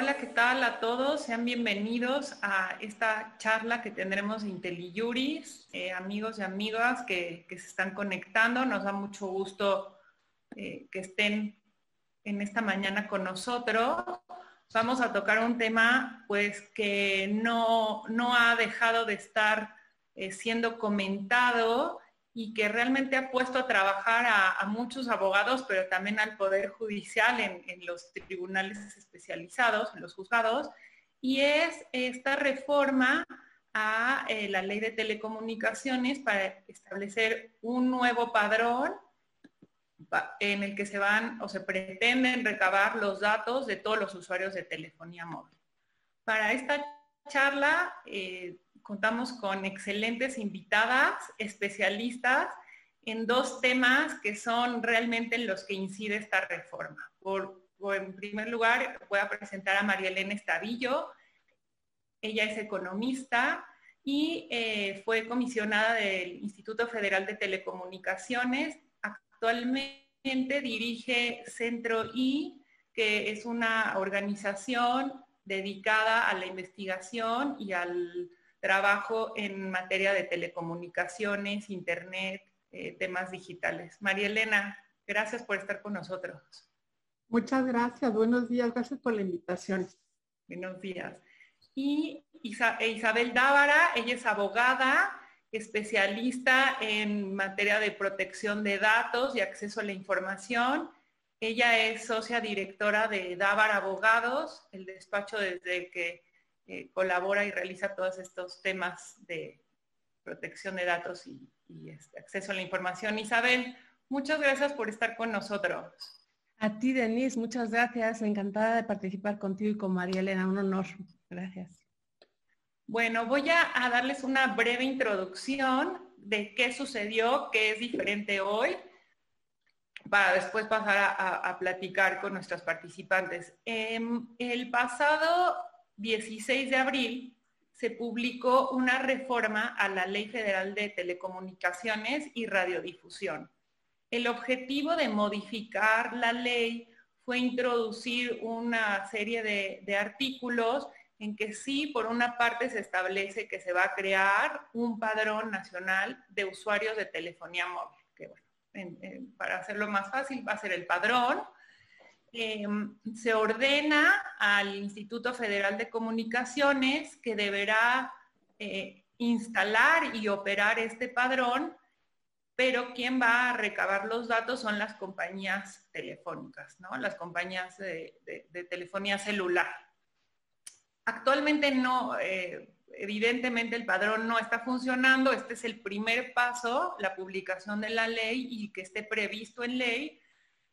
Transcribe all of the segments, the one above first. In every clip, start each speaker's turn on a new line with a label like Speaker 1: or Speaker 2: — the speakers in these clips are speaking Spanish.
Speaker 1: Hola, ¿qué tal a todos? Sean bienvenidos a esta charla que tendremos de IntelliJuris, eh, amigos y amigas que, se están conectando. Nos da mucho gusto eh, que estén en esta mañana con nosotros. Vamos a tocar un tema pues que no, no ha dejado de estar eh, siendo comentado y que realmente ha puesto a trabajar a, muchos abogados, pero también al Poder Judicial en, los tribunales especializados, en los juzgados, y es esta reforma a eh, la ley de telecomunicaciones para establecer un nuevo padrón en el que se van o se pretenden recabar los datos de todos los usuarios de telefonía móvil. Para esta charla eh, contamos con excelentes invitadas, especialistas en dos temas que son realmente en los que incide esta reforma. Por, en primer lugar, voy a presentar a María Elena Estavillo. Ella es economista y eh, fue comisionada del Instituto Federal de Telecomunicaciones. Actualmente dirige Centro I, que es una organización dedicada a la investigación y al trabajo en materia de telecomunicaciones, internet, eh, temas digitales. María Elena, gracias por estar con nosotros.
Speaker 2: Muchas gracias, buenos días, gracias por la invitación.
Speaker 1: Buenos días. Y e Isabel Dávara, ella es abogada, especialista en materia de protección de datos y acceso a la información. Ella es socia directora de Dávara Abogados, el despacho desde que colabora y realiza todos estos temas de protección de datos y, este, acceso a la información. Isabel, muchas gracias por estar con nosotros.
Speaker 3: A ti, Denise, muchas gracias. Encantada de participar contigo y con María Elena. Un honor. Gracias.
Speaker 1: Bueno, voy a, darles una breve introducción de qué sucedió, qué es diferente hoy, para después pasar a, platicar con nuestros participantes. Em, el pasado 16 de abril se publicó una reforma a la Ley Federal de Telecomunicaciones y Radiodifusión. El objetivo de modificar la ley fue introducir una serie de, artículos en que sí, por una parte se establece que se va a crear un padrón nacional de usuarios de telefonía móvil, que bueno, para hacerlo más fácil va a ser el padrón, Em, se ordena al Instituto Federal de Comunicaciones que deberá eh, instalar y operar este padrón, pero quien va a recabar los datos son las compañías telefónicas, ¿no? las compañías de, telefonía celular. Actualmente no, eh, evidentemente el padrón no está funcionando, este es el primer paso, la publicación de la ley y que esté previsto en ley,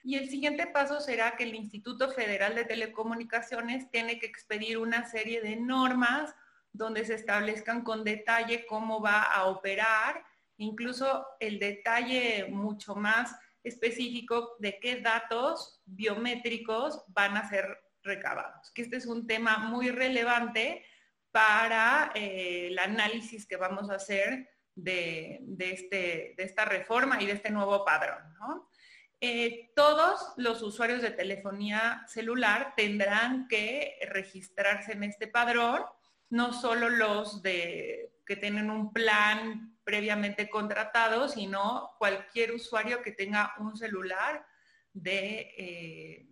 Speaker 1: y el siguiente paso será que el Instituto Federal de Telecomunicaciones tiene que expedir una serie de normas donde se establezcan con detalle cómo va a operar, incluso el detalle mucho más específico de qué datos biométricos van a ser recabados. Que este es un tema muy relevante para eh, el análisis que vamos a hacer de, este, de, esta reforma y de este nuevo padrón. ¿no? Eh, todos los usuarios de telefonía celular tendrán que registrarse en este padrón, no solo los que tienen un plan previamente contratado, sino cualquier usuario que tenga un celular de, eh,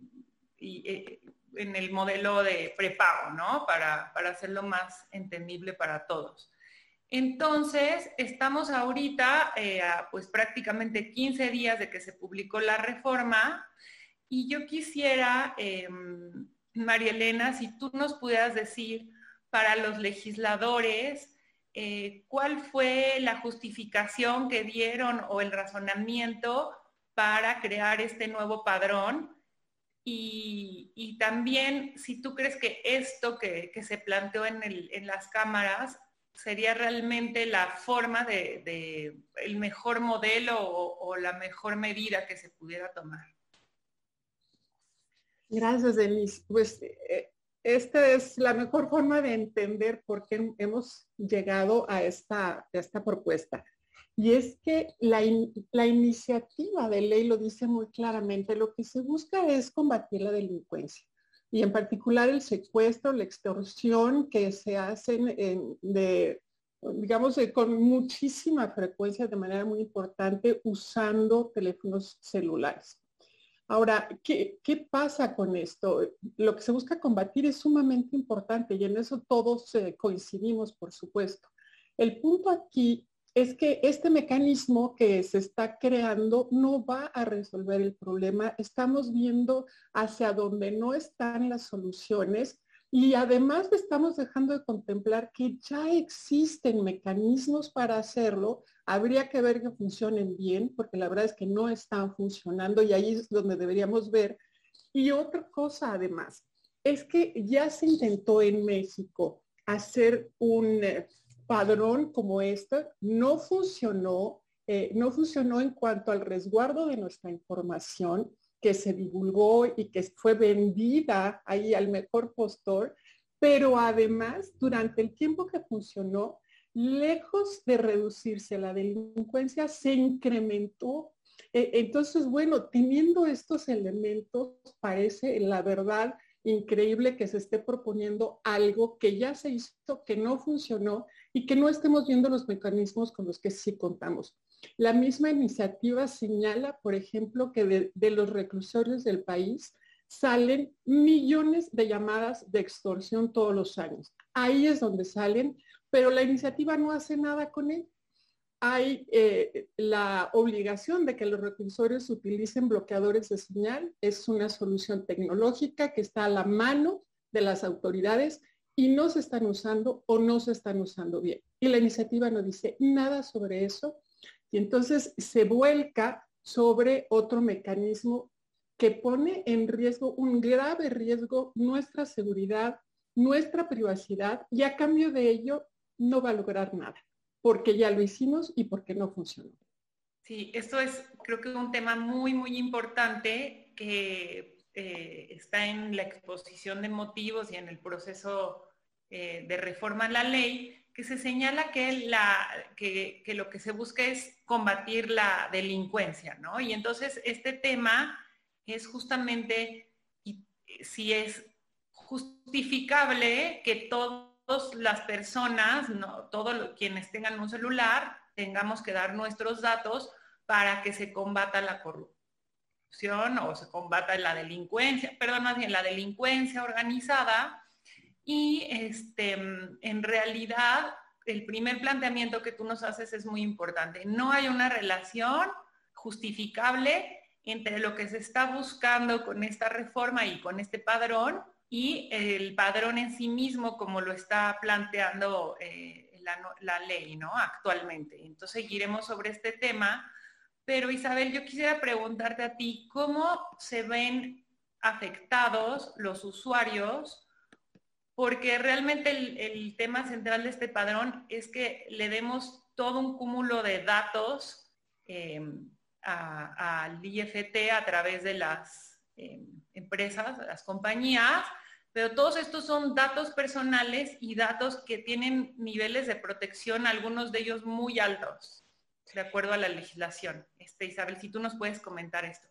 Speaker 1: eh, en el modelo de prepago, ¿no? para hacerlo más entendible para todos. Entonces, estamos ahorita, eh, a, pues prácticamente 15 días de que se publicó la reforma y yo quisiera, em, María Elena, si tú nos pudieras decir para los legisladores, eh, cuál fue la justificación que dieron o el razonamiento para crear este nuevo padrón y, también si tú crees que esto que, se planteó en, en, las cámaras sería realmente la forma de, el mejor modelo o, la mejor medida que se pudiera tomar.
Speaker 2: Gracias, Denise. Pues eh, esta es la mejor forma de entender por qué hemos llegado a esta, esta propuesta. Y es que la, la, iniciativa de ley lo dice muy claramente, lo que se busca es combatir la delincuencia. Y en particular el secuestro, la extorsión que se hacen de, digamos, con muchísima frecuencia, de manera muy importante, usando teléfonos celulares. Ahora, ¿qué, pasa con esto? Lo que se busca combatir es sumamente importante y en eso todos eh, coincidimos, por supuesto. El punto aquí es que este mecanismo que se está creando no va a resolver el problema. Estamos viendo hacia donde no están las soluciones y además estamos dejando de contemplar que ya existen mecanismos para hacerlo. Habría que ver que funcionen bien, porque la verdad es que no están funcionando y ahí es donde deberíamos ver. Y otra cosa además, es que ya se intentó en México hacer un eh, padrón como este no funcionó, eh, no funcionó en cuanto al resguardo de nuestra información que se divulgó y que fue vendida ahí al mejor postor, pero además durante el tiempo que funcionó, lejos de reducirse la delincuencia, se incrementó. E, entonces, bueno, teniendo estos elementos, parece la verdad increíble que se esté proponiendo algo que ya se hizo, que no funcionó y que no estemos viendo los mecanismos con los que sí contamos. La misma iniciativa señala, por ejemplo, que de, los reclusorios del país salen millones de llamadas de extorsión todos los años. Ahí es donde salen, pero la iniciativa no hace nada con él hay eh, la obligación de que los reclusorios utilicen bloqueadores de señal. Es una solución tecnológica que está a la mano de las autoridades y no se están usando o no se están usando bien. Y la iniciativa no dice nada sobre eso y entonces se vuelca sobre otro mecanismo que pone en riesgo, un grave riesgo, nuestra seguridad, nuestra privacidad y a cambio de ello no va a lograr nada porque ya lo hicimos y porque no funcionó.
Speaker 1: Sí, esto es creo que un tema muy, muy importante que eh, está en la exposición de motivos y en el proceso eh, de reforma a la ley, que se señala que, lo que se busca es combatir la delincuencia, ¿no? Y entonces este tema es justamente si es justificable que todo las personas, no, todos quienes tengan un celular, tengamos que dar nuestros datos para que se combata la corrupción o se combata la delincuencia, perdón, más bien la delincuencia organizada. Y este, en realidad, el primer planteamiento que tú nos haces es muy importante. No hay una relación justificable entre lo que se está buscando con esta reforma y con este padrón y el padrón en sí mismo como lo está planteando eh, la, ley ¿no? actualmente. Entonces seguiremos sobre este tema, pero Isabel, yo quisiera preguntarte a ti, ¿cómo se ven afectados los usuarios? Porque realmente el, tema central de este padrón es que le demos todo un cúmulo de datos eh, al IFT a través de las eh, empresas, las compañías, pero todos estos son datos personales y datos que tienen niveles de protección, algunos de ellos muy altos, de acuerdo a la legislación. Este, Isabel, si tú nos puedes comentar esto.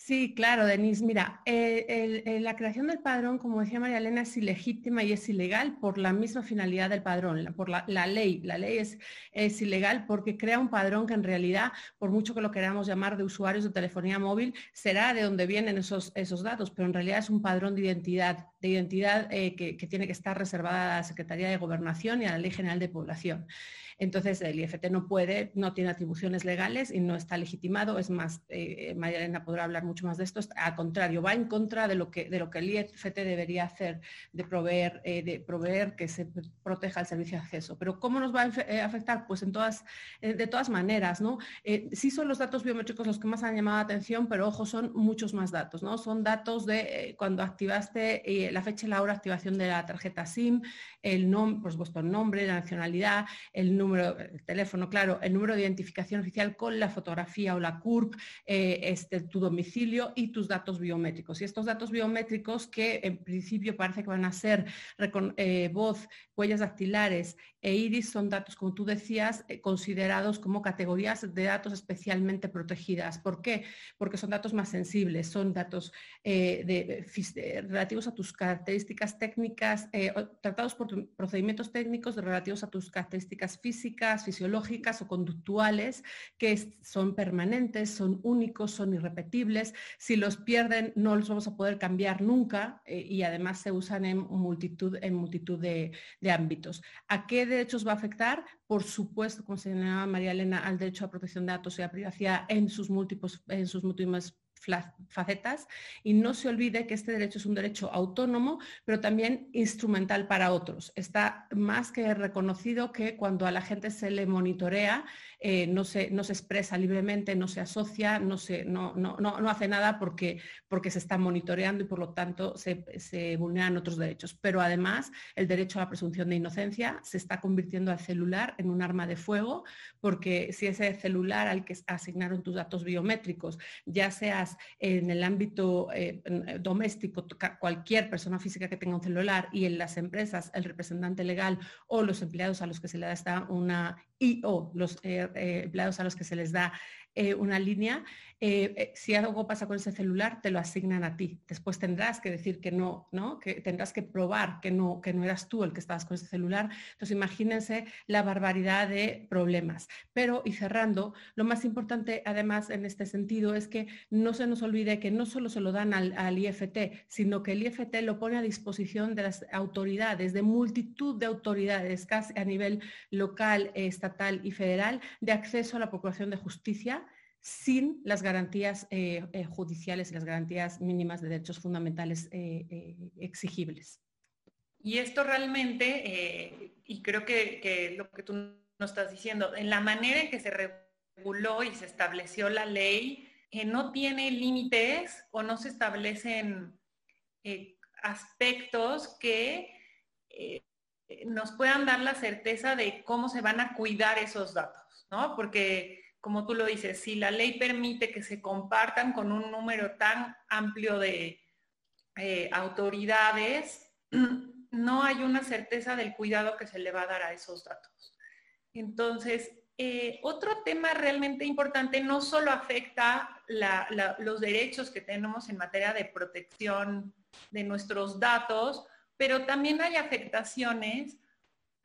Speaker 3: Sí, claro, Denise. Mira, eh, la creación del padrón, como decía María Elena, es ilegítima y es ilegal por la misma finalidad del padrón, por la, ley. La ley es, ilegal porque crea un padrón que en realidad, por mucho que lo queramos llamar de usuarios de telefonía móvil, será de donde vienen esos, esos datos, pero en realidad es un padrón de identidad, de identidad eh, que, que tiene que estar reservada a la Secretaría de Gobernación y a la Ley General de Población. Entonces, el IFT no puede, no tiene atribuciones legales y no está legitimado. Es más, eh, María Elena podrá hablar mucho más de esto. Al contrario, va en contra de lo que, de lo que el IFT debería hacer, de proveer, eh, de proveer que se proteja el servicio de acceso. Pero ¿cómo nos va a eh, afectar? Pues en todas, de todas maneras, ¿no? sí son los datos biométricos los que más han llamado la atención, pero ojo, son muchos más datos, ¿no? Son datos de cuando activaste la fecha y la hora de activación de la tarjeta SIM, el por supuesto, el nombre, la nacionalidad, el número número, el teléfono, claro, el número de identificación oficial con la fotografía o la CURP, eh, este, tu domicilio y tus datos biométricos. Y estos datos biométricos que en principio parece que van a ser eh, voz huellas dactilares e iris son datos, como tú decías, eh, considerados como categorías de datos especialmente protegidas. ¿Por qué? Porque son datos más sensibles, son datos eh, relativos a tus características técnicas, tratados por procedimientos técnicos relativos a tus características físicas, fisiológicas o conductuales, que son permanentes, son únicos, son irrepetibles. Si los pierden, no los vamos a poder cambiar nunca y además se usan en multitud, en multitud de, ámbitos. ¿A qué derechos va a afectar? Por supuesto, como señalaba María Elena, al derecho a protección de datos y a privacidad en sus múltiples, en sus múltiples facetas y no se olvide que este derecho es un derecho autónomo, pero también instrumental para otros. Está más que reconocido que cuando a la gente se le monitorea, eh, no, se, no, se, expresa libremente, no se asocia, no, se, no, no, no, hace nada porque, porque se está monitoreando y por lo tanto se, se vulneran otros derechos. Pero además el derecho a la presunción de inocencia se está convirtiendo al celular en un arma de fuego porque si ese celular al que asignaron tus datos biométricos, ya seas en el ámbito eh, doméstico, cualquier persona física que tenga un celular y en las empresas, el representante legal o los empleados a los que se le da esta una y o los eh, empleados a los que se les da una línea, eh, eh, si algo pasa con ese celular, te lo asignan a ti. Después tendrás que decir que no, ¿no? Que tendrás que probar que no, que no eras tú el que estabas con ese celular. Entonces, imagínense la barbaridad de problemas. Pero, y cerrando, lo más importante, además, en este sentido, es que no se nos olvide que no solo se lo dan al, IFT, sino que el IFT lo pone a disposición de las autoridades, de multitud de autoridades, casi a nivel local, estatal y federal, de acceso a la Procuración de Justicia sin las garantías eh, eh, judiciales y las garantías mínimas de derechos fundamentales eh, exigibles.
Speaker 1: Y esto realmente, y creo que, lo que tú nos estás diciendo, en la manera en que se reguló y se estableció la ley, no tiene límites o no se establecen aspectos que nos puedan dar la certeza de cómo se van a cuidar esos datos, ¿no? Porque como tú lo dices, si la ley permite que se compartan con un número tan amplio de eh, autoridades, no hay una certeza del cuidado que se le va a dar a esos datos. Entonces, eh, otro tema realmente importante no solo afecta los derechos que tenemos en materia de protección de nuestros datos, pero también hay afectaciones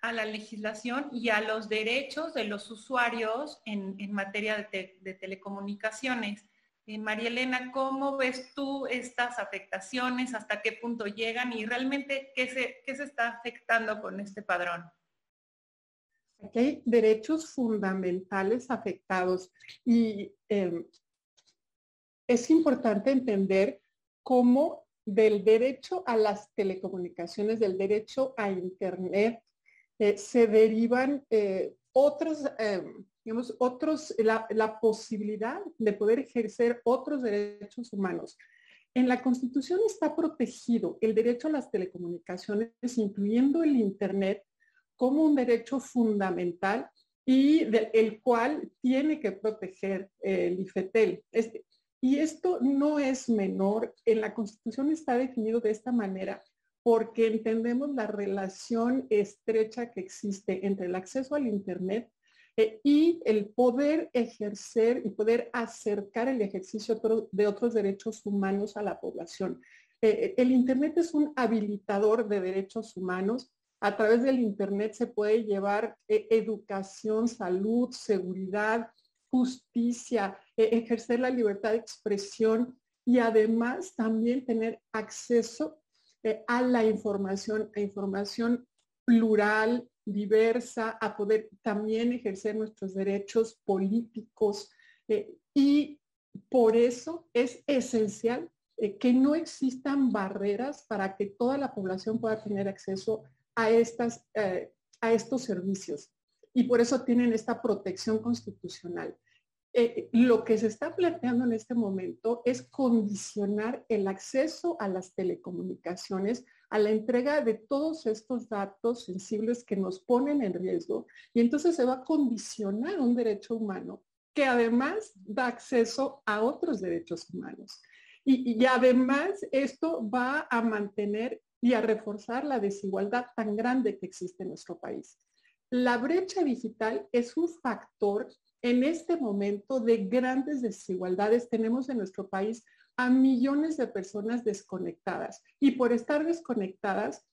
Speaker 1: a la legislación y a los derechos de los usuarios en, materia de, telecomunicaciones. Eh, María Elena, ¿cómo ves tú estas afectaciones? ¿Hasta qué punto llegan? Y realmente, ¿qué se, se está afectando con este padrón?
Speaker 2: Aquí hay derechos fundamentales afectados y em, es importante entender cómo del derecho a las telecomunicaciones, del derecho a Internet, eh, se derivan eh, otros, eh, digamos, otros, la, la, posibilidad de poder ejercer otros derechos humanos. En la Constitución está protegido el derecho a las telecomunicaciones, incluyendo el Internet, como un derecho fundamental y del el cual tiene que proteger el IFETEL. Este, y esto no es menor, en la Constitución está definido de esta manera porque entendemos la relación estrecha que existe entre el acceso al Internet eh, y el poder ejercer y poder acercar el ejercicio de otros derechos humanos a la población. Eh, eh, el Internet es un habilitador de derechos humanos. A través del Internet se puede llevar educación, salud, seguridad, justicia, ejercer la libertad de expresión y además también tener acceso eh, a la información, a información plural, diversa, a poder también ejercer nuestros derechos políticos. Eh, y por eso es esencial eh, que no existan barreras para que toda la población pueda tener acceso a, estas, a estos servicios. Y por eso tienen esta protección constitucional. Eh, lo que se está planteando en este momento es condicionar el acceso a las telecomunicaciones a la entrega de todos estos datos sensibles que nos ponen en riesgo y entonces se va a condicionar un derecho humano que además da acceso a otros derechos humanos. Y, y además esto va a mantener y a reforzar la desigualdad tan grande que existe en nuestro país. La brecha digital es un factor en este momento de grandes desigualdades. Tenemos en nuestro país a millones de personas desconectadas y por estar desconectadas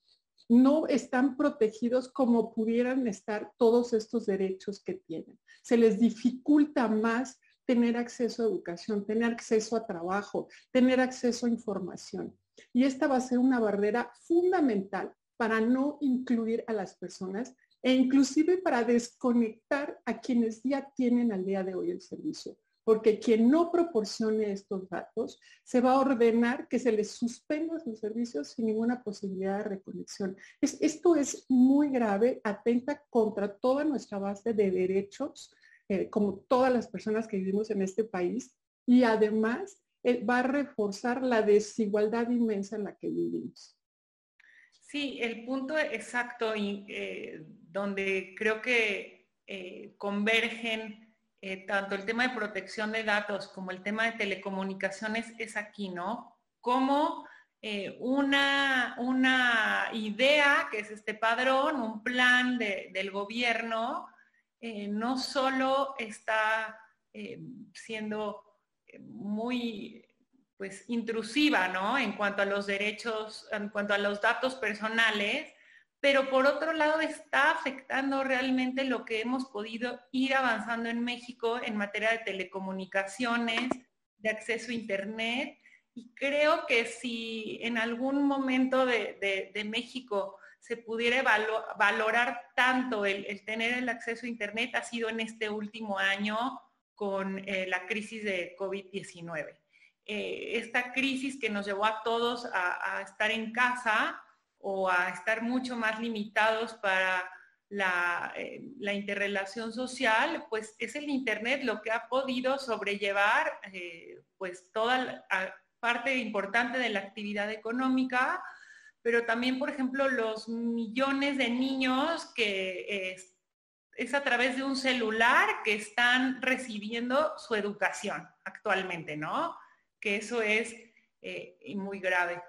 Speaker 2: no están protegidos como pudieran estar todos estos derechos que tienen. Se les dificulta más tener acceso a educación, tener acceso a trabajo, tener acceso a información. Y esta va a ser una barrera fundamental para no incluir a las personas e inclusive para desconectar a quienes ya tienen al día de hoy el servicio. Porque quien no proporcione estos datos se va a ordenar que se les suspenda sus servicios sin ninguna posibilidad de reconexión. esto es muy grave, atenta contra toda nuestra base de derechos, eh, como todas las personas que vivimos en este país, y además eh, va a reforzar la desigualdad inmensa en la que vivimos.
Speaker 1: Sí, el punto exacto y eh, donde creo que eh, convergen eh, tanto el tema de protección de datos como el tema de telecomunicaciones es aquí, ¿no? Como una, una, idea, que es este padrón, un plan del gobierno, no solo está siendo muy pues intrusiva, ¿no? En cuanto a los derechos, en cuanto a los datos personales, pero por otro lado está afectando realmente lo que hemos podido ir avanzando en México en materia de telecomunicaciones, de acceso a Internet. Y creo que si en algún momento de, México se pudiera valorar tanto el, tener el acceso a Internet, ha sido en este último año con eh, la crisis de COVID-19. Eh, esta crisis que nos llevó a todos a, estar en casa o a estar mucho más limitados para la, eh, interrelación social, pues es el Internet lo que ha podido sobrellevar eh, pues toda la parte importante de la actividad económica, pero también, por ejemplo, los millones de niños que es a través de un celular que están recibiendo su educación actualmente, ¿no? Que eso es eh, muy grave,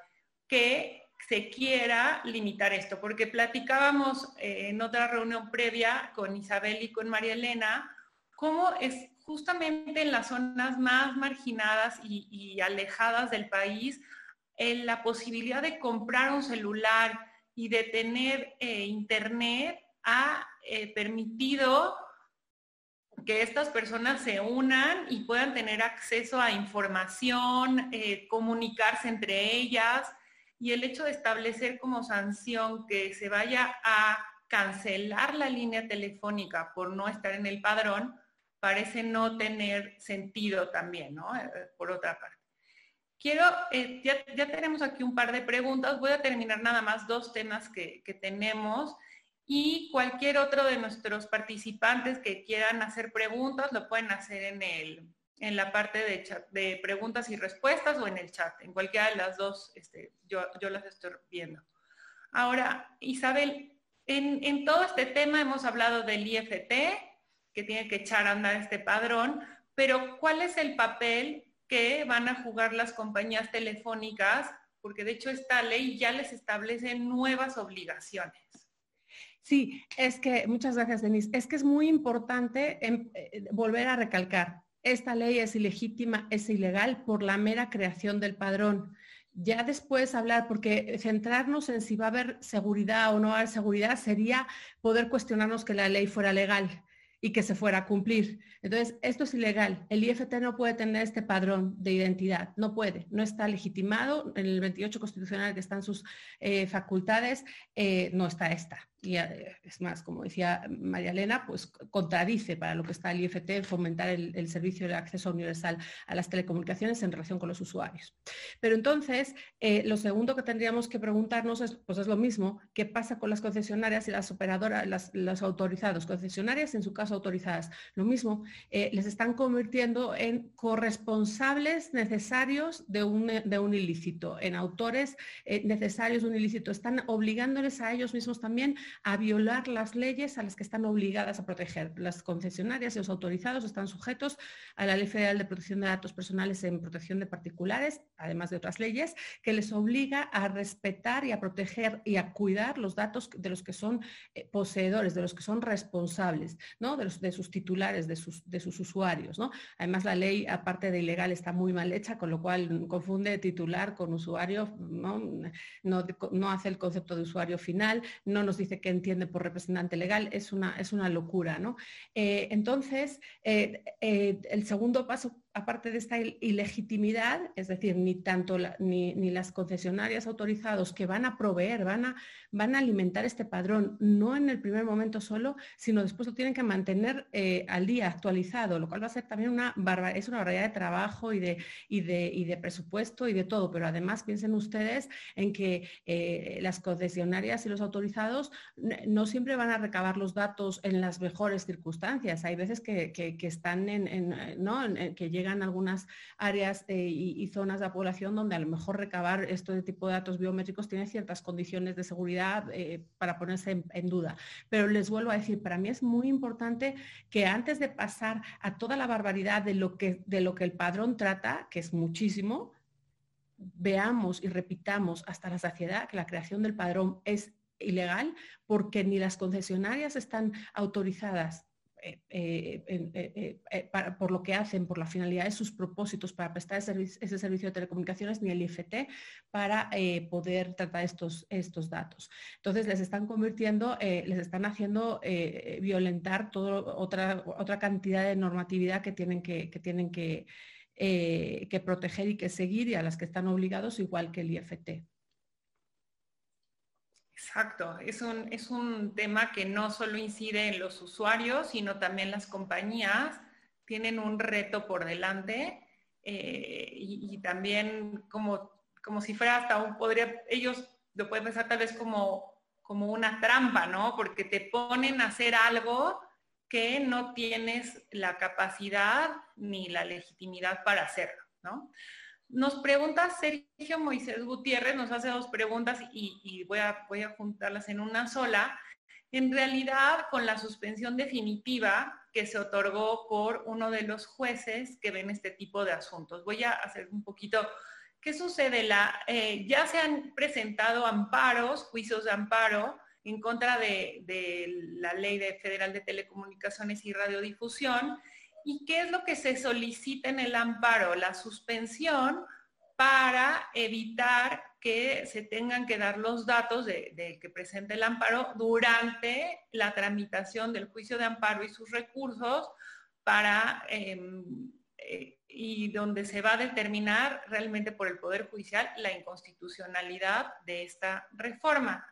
Speaker 1: que se quiera limitar esto, porque platicábamos eh, en otra reunión previa con Isabel y con María Elena, cómo es justamente en las zonas más marginadas y, alejadas del país, la posibilidad de comprar un celular y de tener eh, internet ha permitido que estas personas se unan y puedan tener acceso a información, eh, comunicarse entre ellas y el hecho de establecer como sanción que se vaya a cancelar la línea telefónica por no estar en el padrón, parece no tener sentido también, ¿no? Eh, por otra parte. Quiero, eh, ya, tenemos aquí un par de preguntas, voy a terminar nada más dos temas que, que tenemos y cualquier otro de nuestros participantes que quieran hacer preguntas lo pueden hacer en, el, en la parte de, preguntas y respuestas o en el chat. En cualquiera de las dos este, yo, yo las estoy viendo. Ahora, Isabel, en, en todo este tema hemos hablado del IFT, que tiene que echar a andar este padrón, pero ¿cuál es el papel que van a jugar las compañías telefónicas? Porque de hecho esta ley ya les establece nuevas obligaciones.
Speaker 3: Sí, es que, muchas gracias, Denise. Es que es muy importante em, eh, volver a recalcar, esta ley es ilegítima, es ilegal por la mera creación del padrón. Ya después hablar, porque centrarnos en si va a haber seguridad o no va a haber seguridad sería poder cuestionarnos que la ley fuera legal y que se fuera a cumplir. Entonces, esto es ilegal. El IFT no puede tener este padrón de identidad, no puede, no está legitimado. En el 28 constitucional que están sus eh, facultades, eh, no está esta y eh, es más, como decía María Elena, pues contradice para lo que está el IFT fomentar el, servicio de acceso universal a las telecomunicaciones en relación con los usuarios. Pero entonces, eh, lo segundo que tendríamos que preguntarnos es, pues es lo mismo, ¿qué pasa con las concesionarias y las operadoras, las, autorizadas, concesionarias en su caso autorizadas? Lo mismo, eh, les están convirtiendo en corresponsables necesarios de un, de un ilícito, en autores necesarios de un ilícito. Están obligándoles a ellos mismos también a violar las leyes a las que están obligadas a proteger. Las concesionarias y los autorizados están sujetos a la Ley Federal de Protección de Datos Personales en Protección de Particulares, además de otras leyes, que les obliga a respetar y a proteger y a cuidar los datos de los que son eh, poseedores, de los que son responsables, ¿no? de, los, de sus titulares, de sus, de sus usuarios. ¿no? Además, la ley, aparte de ilegal, está muy mal hecha, con lo cual confunde titular con usuario, no, no, hace el concepto de usuario final, no nos dice qué entiende por representante legal, es una, es una locura. ¿no? Eh, entonces, eh, el segundo paso aparte de esta ilegitimidad, es decir, ni tanto ni, las concesionarias autorizados que van a proveer, van a, van a alimentar este padrón, no en el primer momento solo, sino después lo tienen que mantener eh, al día, actualizado, lo cual va a ser también una barbaridad, es una barbaridad de trabajo y de, y de, de presupuesto y de todo, pero además piensen ustedes en que eh, las concesionarias y los autorizados no siempre van a recabar los datos en las mejores circunstancias, hay veces que, están en, ¿no? en que algunas áreas eh, y, zonas de la población donde a lo mejor recabar este tipo de datos biométricos tiene ciertas condiciones de seguridad eh, para ponerse en, duda. Pero les vuelvo a decir, para mí es muy importante que antes de pasar a toda la barbaridad de lo que, de lo que el padrón trata, que es muchísimo, veamos y repitamos hasta la saciedad que la creación del padrón es ilegal porque ni las concesionarias están autorizadas eh, eh, eh, por lo que hacen, por la finalidad de sus propósitos para prestar ese, servicio de telecomunicaciones, ni el IFT para poder tratar estos, datos. Entonces, les están convirtiendo, les están haciendo violentar toda otra, cantidad de normatividad que tienen que proteger y que seguir y a las que están obligados igual que el IFT.
Speaker 1: Exacto, es un, es un tema que no solo incide en los usuarios, sino también las compañías tienen un reto por delante eh, y, también como, como si fuera hasta un, podría, ellos lo pueden pensar tal vez como, como una trampa, ¿no? Porque te ponen a hacer algo que no tienes la capacidad ni la legitimidad para hacerlo, ¿no? Nos pregunta Sergio Moisés Gutiérrez, nos hace dos preguntas y, voy, a, juntarlas en una sola. En realidad, con la suspensión definitiva que se otorgó por uno de los jueces que ven este tipo de asuntos. Voy a hacer un poquito, ¿qué sucede? Eh, ya se han presentado amparos, juicios de amparo en contra de, la Ley de Federal de Telecomunicaciones y Radiodifusión ¿Y qué es lo que se solicita en el amparo? La suspensión para evitar que se tengan que dar los datos de, que presente el amparo durante la tramitación del juicio de amparo y sus recursos para em, eh, y donde se va a determinar realmente por el Poder Judicial la inconstitucionalidad de esta reforma.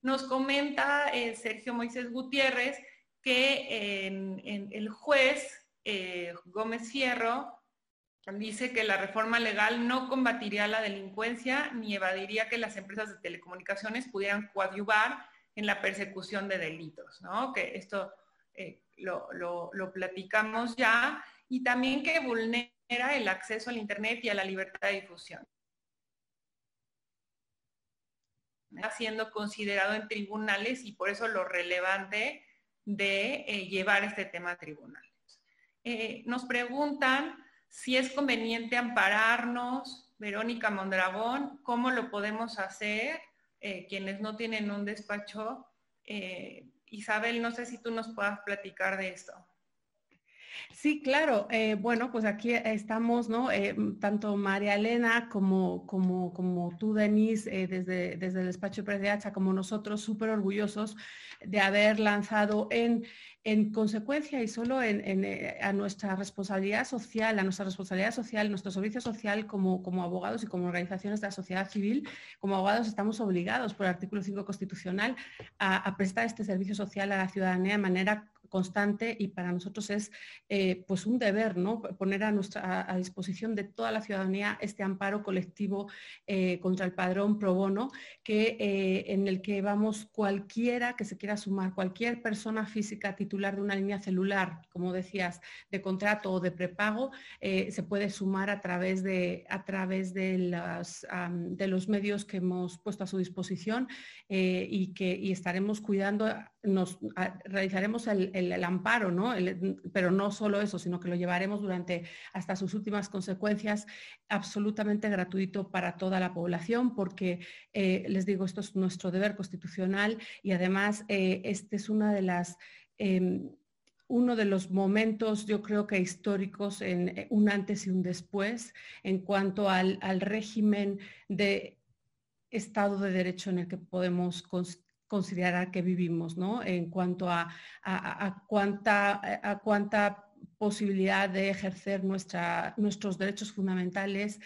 Speaker 1: Nos comenta eh, Sergio Moisés Gutiérrez que el juez eh, Gómez Fierro dice que la reforma legal no combatiría la delincuencia ni evadiría que las empresas de telecomunicaciones pudieran coadyuvar en la persecución de delitos, ¿no? Que esto eh, lo, platicamos ya, y también que vulnera el acceso al Internet y a la libertad de difusión. Está siendo considerado en tribunales y por eso lo relevante de eh, llevar este tema a tribunal. Eh, nos preguntan si es conveniente ampararnos, Verónica Mondragón, cómo lo podemos hacer, eh, quienes no tienen un despacho. Eh, Isabel, no sé si tú nos puedas platicar de esto.
Speaker 3: Sí, claro. bueno, pues aquí estamos, ¿no? tanto María Elena como, como, como tú, Denise, desde, desde el despacho PRDH, como nosotros, súper orgullosos de haber lanzado en, en consecuencia y solo eh, a nuestra responsabilidad social, a nuestra responsabilidad social, nuestro servicio social como, como, abogados y como organizaciones de la sociedad civil, como abogados estamos obligados por el artículo 5 constitucional a, prestar este servicio social a la ciudadanía de manera constante y para nosotros es eh, pues un deber, ¿no? Poner a, nuestra, a, disposición de toda la ciudadanía este amparo colectivo eh, contra el padrón pro bono, que, eh, en el que vamos cualquiera que se quiera sumar, cualquier persona física titular de una línea celular, como decías, de contrato o de prepago, se puede sumar a través de, a través de, las, de los medios que hemos puesto a su disposición y que y estaremos cuidando nos realizaremos el, amparo, ¿no? pero no solo eso, sino que lo llevaremos durante hasta sus últimas consecuencias absolutamente gratuito para toda la población, porque eh, les digo, esto es nuestro deber constitucional y además eh, este es em, uno de los momentos, yo creo que históricos, en eh, un antes y un después, en cuanto al, al régimen de Estado de Derecho en el que podemos considerar que vivimos, ¿no? En cuanto a, cuánta, a cuánta posibilidad de ejercer nuestra, nuestros derechos fundamentales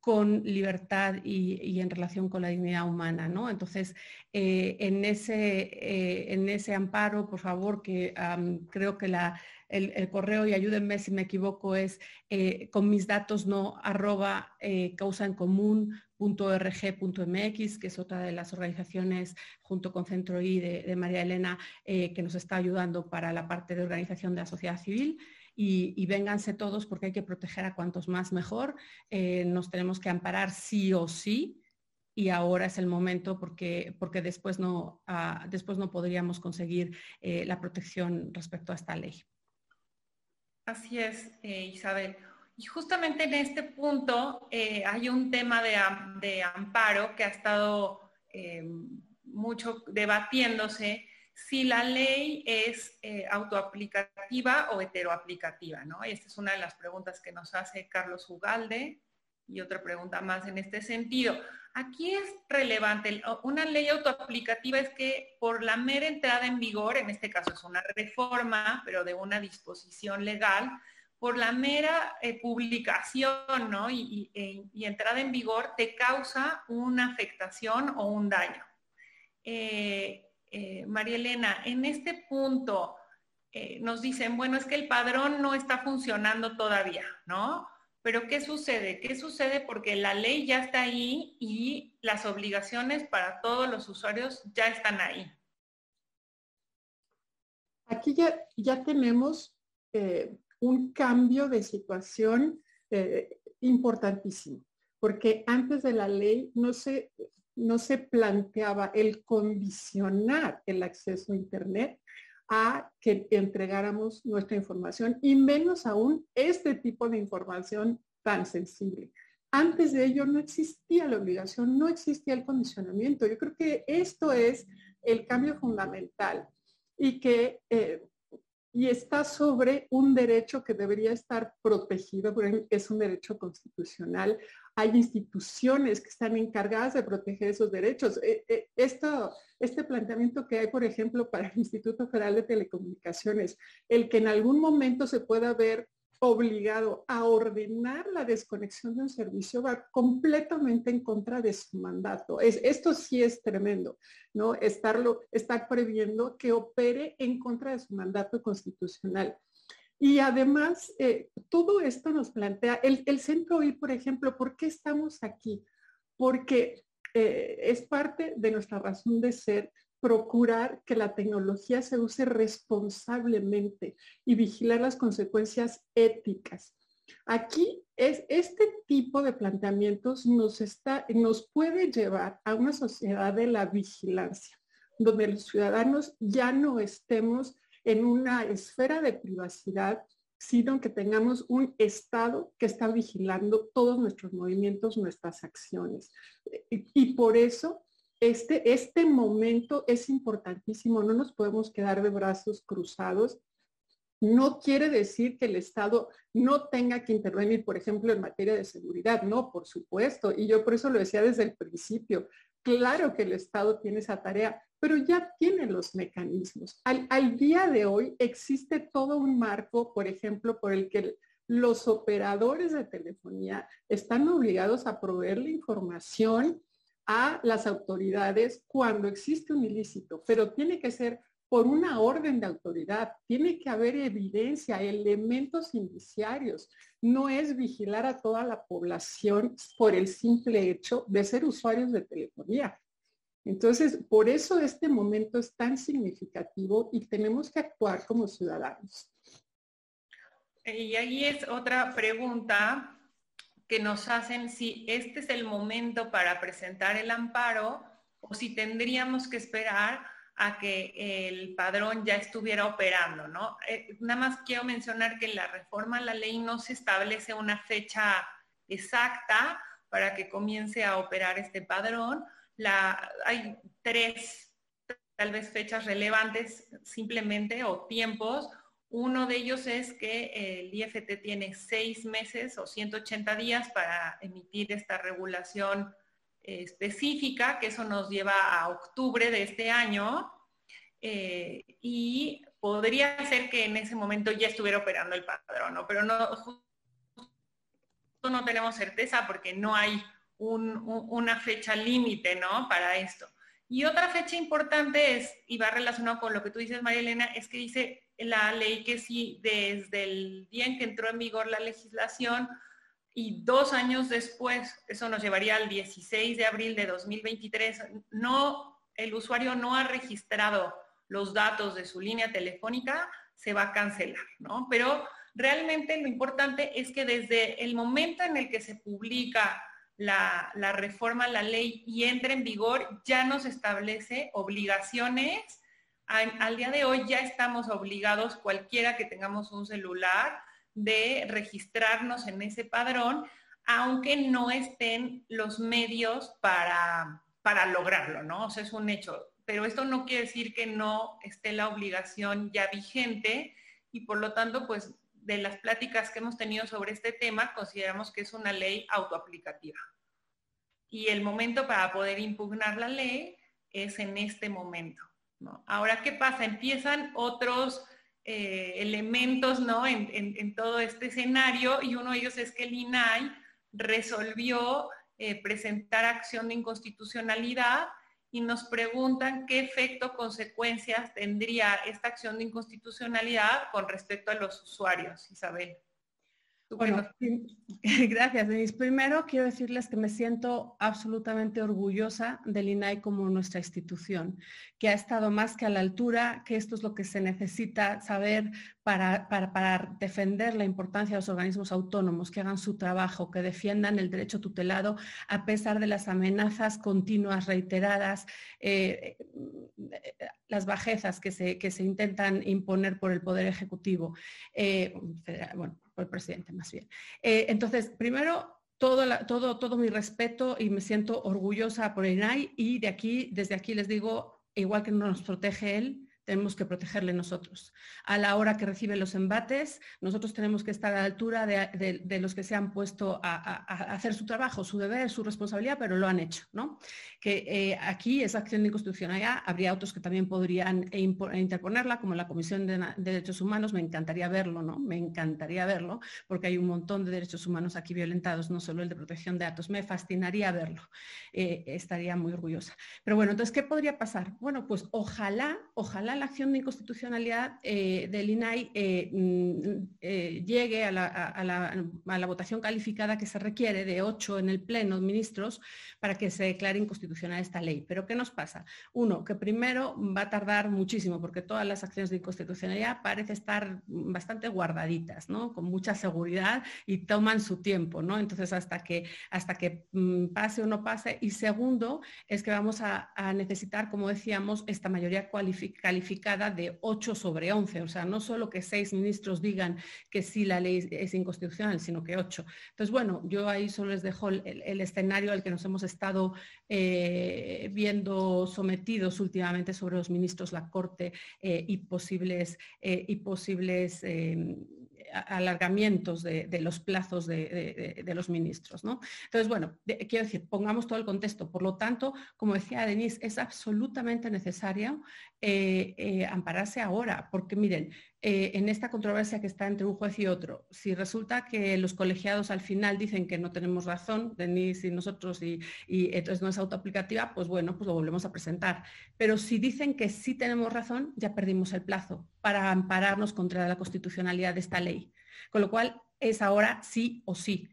Speaker 3: con libertad y, en relación con la dignidad humana, ¿no? Entonces, eh, en, ese, eh, en ese amparo, por favor, que creo que la, el, correo, y ayúdenme si me equivoco, es eh, con mis datos no arroba causa en común .org.mx, que es otra de las organizaciones junto con Centro I de, María Elena eh, que nos está ayudando para la parte de organización de la sociedad civil. Y, vénganse todos porque hay que proteger a cuantos más mejor. Eh, nos tenemos que amparar sí o sí y ahora es el momento porque, porque después, no, ah, después no podríamos conseguir eh, la protección respecto a esta ley.
Speaker 1: Así es, Isabel. Y justamente en este punto eh, hay un tema de, amparo que ha estado eh, mucho debatiéndose si la ley es eh, autoaplicativa o heteroaplicativa, ¿no? Y esta es una de las preguntas que nos hace Carlos Ugalde y otra pregunta más en este sentido. Aquí es relevante, una ley autoaplicativa es que por la mera entrada en vigor, en este caso es una reforma, pero de una disposición legal, por la mera eh, publicación ¿no? y, entrada en vigor te causa una afectación o un daño. Eh, eh, María Elena, en este punto nos dicen, bueno, es que el padrón no está funcionando todavía, ¿no? Pero ¿qué sucede? ¿Qué sucede? Porque la ley ya está ahí y las obligaciones para todos los usuarios ya están ahí.
Speaker 2: Aquí ya, ya tenemos un cambio de situación eh, importantísimo, porque antes de la ley no se, no se planteaba el condicionar el acceso a Internet a que entregáramos nuestra información y menos aún este tipo de información tan sensible. Antes de ello no existía la obligación, no existía el condicionamiento. Yo creo que esto es el cambio fundamental y que eh, y está sobre un derecho que debería estar protegido, porque es un derecho constitucional. Hay instituciones que están encargadas de proteger esos derechos. Eh, eh, esto, este planteamiento que hay, por ejemplo, para el Instituto Federal de Telecomunicaciones, el que en algún momento se pueda ver obligado a ordenar la desconexión de un servicio va completamente en contra de su mandato. Es, esto sí es tremendo, ¿no? Estarlo, estar previendo que opere en contra de su mandato constitucional. Y además, eh, todo esto nos plantea, el, centro hoy, por ejemplo, ¿por qué estamos aquí? Porque eh, es parte de nuestra razón de ser procurar que la tecnología se use responsablemente y vigilar las consecuencias éticas. Aquí es este tipo de planteamientos nos está nos puede llevar a una sociedad de la vigilancia, donde los ciudadanos ya no estemos en una esfera de privacidad, sino que tengamos un Estado que está vigilando todos nuestros movimientos, nuestras acciones. y por eso este, este momento es importantísimo, no nos podemos quedar de brazos cruzados. No quiere decir que el Estado no tenga que intervenir, por ejemplo, en materia de seguridad, no, por supuesto, y yo por eso lo decía desde el principio. Claro que el Estado tiene esa tarea, pero ya tiene los mecanismos. Al, día de hoy existe todo un marco, por ejemplo, por el que los operadores de telefonía están obligados a proveer la información a las autoridades cuando existe un ilícito, pero tiene que ser por una orden de autoridad. Tiene que haber evidencia, elementos indiciarios. No es vigilar a toda la población por el simple hecho de ser usuarios de telefonía. Entonces, por eso este momento es tan significativo y tenemos que actuar como ciudadanos.
Speaker 1: Y ahí es otra pregunta que nos hacen si este es el momento para presentar el amparo o si tendríamos que esperar a que el padrón ya estuviera operando, ¿no? Eh, nada más quiero mencionar que en la reforma a la ley no se establece una fecha exacta para que comience a operar este padrón. Hay tres, tal vez, fechas relevantes simplemente o tiempos. Uno de ellos es que el IFT tiene seis meses o 180 días para emitir esta regulación eh, específica, que eso nos lleva a octubre de este año. Eh, y podría ser que en ese momento ya estuviera operando el padrón, ¿no? pero no, no tenemos certeza porque no hay una fecha límite ¿no? para esto. Y otra fecha importante es, y va relacionado con lo que tú dices, María Elena, es que dice la ley que si desde el día en que entró en vigor la legislación y dos años después, eso nos llevaría al 16 de abril de 2023, no, el usuario no ha registrado los datos de su línea telefónica, se va a cancelar, ¿no? Pero realmente lo importante es que desde el momento en el que se publica la, reforma la ley y entra en vigor, ya nos establece obligaciones al día de hoy ya estamos obligados, cualquiera que tengamos un celular, de registrarnos en ese padrón, aunque no estén los medios para, para lograrlo, ¿no? O sea, es un hecho. Pero esto no quiere decir que no esté la obligación ya vigente y por lo tanto, pues de las pláticas que hemos tenido sobre este tema, consideramos que es una ley autoaplicativa. Y el momento para poder impugnar la ley es en este momento. Ahora, ¿qué pasa? Empiezan otros eh, elementos ¿no? En, todo este escenario y uno de ellos es que el INAI resolvió eh, presentar acción de inconstitucionalidad y nos preguntan qué efecto, consecuencias tendría esta acción de inconstitucionalidad con respecto a los usuarios, Isabel.
Speaker 3: Bueno, gracias, Denise. Primero quiero decirles que me siento absolutamente orgullosa del INAI como nuestra institución, que ha estado más que a la altura, que esto es lo que se necesita saber para, para, defender la importancia de los organismos autónomos, que hagan su trabajo, que defiendan el derecho tutelado a pesar de las amenazas continuas, reiteradas, eh, eh, las bajezas que se, que se intentan imponer por el Poder Ejecutivo. Eh, bueno, el presidente más bien. Eh, entonces, primero, todo, todo, todo mi respeto y me siento orgullosa por el INAI y de aquí, desde aquí les digo, igual que no nos protege él, tenemos que protegerle nosotros. A la hora que recibe los embates, nosotros tenemos que estar a la altura de, los que se han puesto a, hacer su trabajo, su deber, su responsabilidad, pero lo han hecho. ¿no? Que eh, aquí esa acción de inconstitucionalidad, habría otros que también podrían interponerla, como la Comisión de, Derechos Humanos, me encantaría verlo, ¿no? Me encantaría verlo, porque hay un montón de derechos humanos aquí violentados, no solo el de protección de datos. Me fascinaría verlo. Eh, estaría muy orgullosa. Pero bueno, entonces, ¿qué podría pasar? Bueno, pues ojalá, ojalá la acción de inconstitucionalidad eh, del INAI eh, mm, eh, llegue a la, votación calificada que se requiere de ocho en el Pleno, ministros, para que se declare inconstitucional esta ley. Pero ¿qué nos pasa? Uno, que primero va a tardar muchísimo, porque todas las acciones de inconstitucionalidad parece estar bastante guardaditas, ¿no? Con mucha seguridad y toman su tiempo, ¿no? Entonces, hasta que, hasta que mm, pase o no pase. Y segundo, es que vamos a, a necesitar, como decíamos, esta mayoría calificada de 8 sobre 11, o sea, no solo que seis ministros digan que sí la ley es inconstitucional, sino que 8. Entonces, bueno, yo ahí solo les dejo el, escenario al que nos hemos estado eh, viendo sometidos últimamente sobre los ministros, la Corte eh, y posibles, eh, y posibles alargamientos de, los plazos de, los ministros. ¿no? Entonces, bueno, quiero decir, pongamos todo el contexto. Por lo tanto, como decía Denise, es absolutamente necesario eh, eh, ampararse ahora, porque miren, eh, en esta controversia que está entre un juez y otro, si resulta que los colegiados al final dicen que no tenemos razón, Denise y nosotros, y, y entonces no es autoaplicativa, pues bueno, pues lo volvemos a presentar. Pero si dicen que sí tenemos razón, ya perdimos el plazo para ampararnos contra la constitucionalidad de esta ley. Con lo cual es ahora sí o sí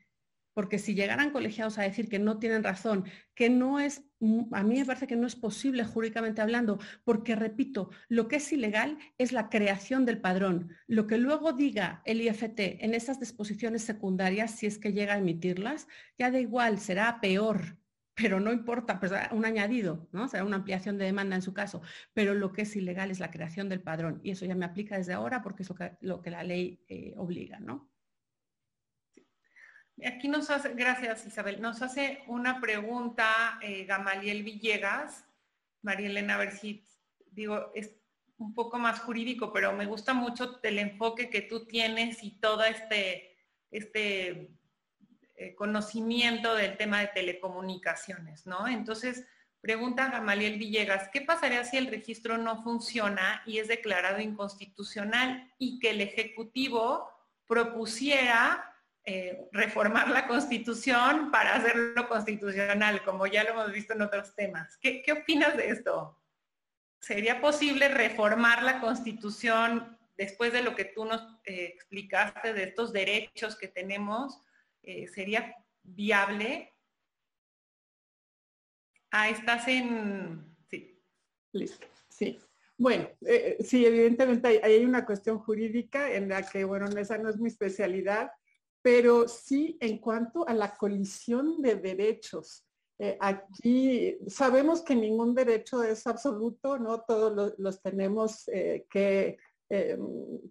Speaker 3: porque si llegaran colegiados a decir que no tienen razón, que no es, a mí me parece que no es posible jurídicamente hablando, porque repito, lo que es ilegal es la creación del padrón. Lo que luego diga el IFT en esas disposiciones secundarias, si es que llega a emitirlas, ya da igual, será peor, pero no importa, pues un añadido, ¿no? Será una ampliación de demanda en su caso, pero lo que es ilegal es la creación del padrón y eso ya me aplica desde ahora porque es lo que, la ley eh, obliga, ¿no?
Speaker 1: Aquí nos hace, gracias Isabel, nos hace una pregunta eh, Gamaliel Villegas. María Elena, a ver si, digo, es un poco más jurídico, pero me gusta mucho el enfoque que tú tienes y todo este, este eh, conocimiento del tema de telecomunicaciones, ¿no? Entonces, pregunta Gamaliel Villegas, ¿qué pasaría si el registro no funciona y es declarado inconstitucional y que el Ejecutivo propusiera eh, reformar la constitución para hacerlo constitucional, como ya lo hemos visto en otros temas. ¿Qué, opinas de esto? ¿Sería posible reformar la constitución después de lo que tú nos eh, explicaste de estos derechos que tenemos? Eh, ¿Sería viable? Ah, estás en...
Speaker 2: Sí. Listo. Sí. Bueno, sí, evidentemente hay, hay, una cuestión jurídica en la que, bueno, esa no es mi especialidad, pero sí en cuanto a la colisión de derechos. Eh, aquí sabemos que ningún derecho es absoluto, ¿no? Todos los, tenemos eh, que, eh,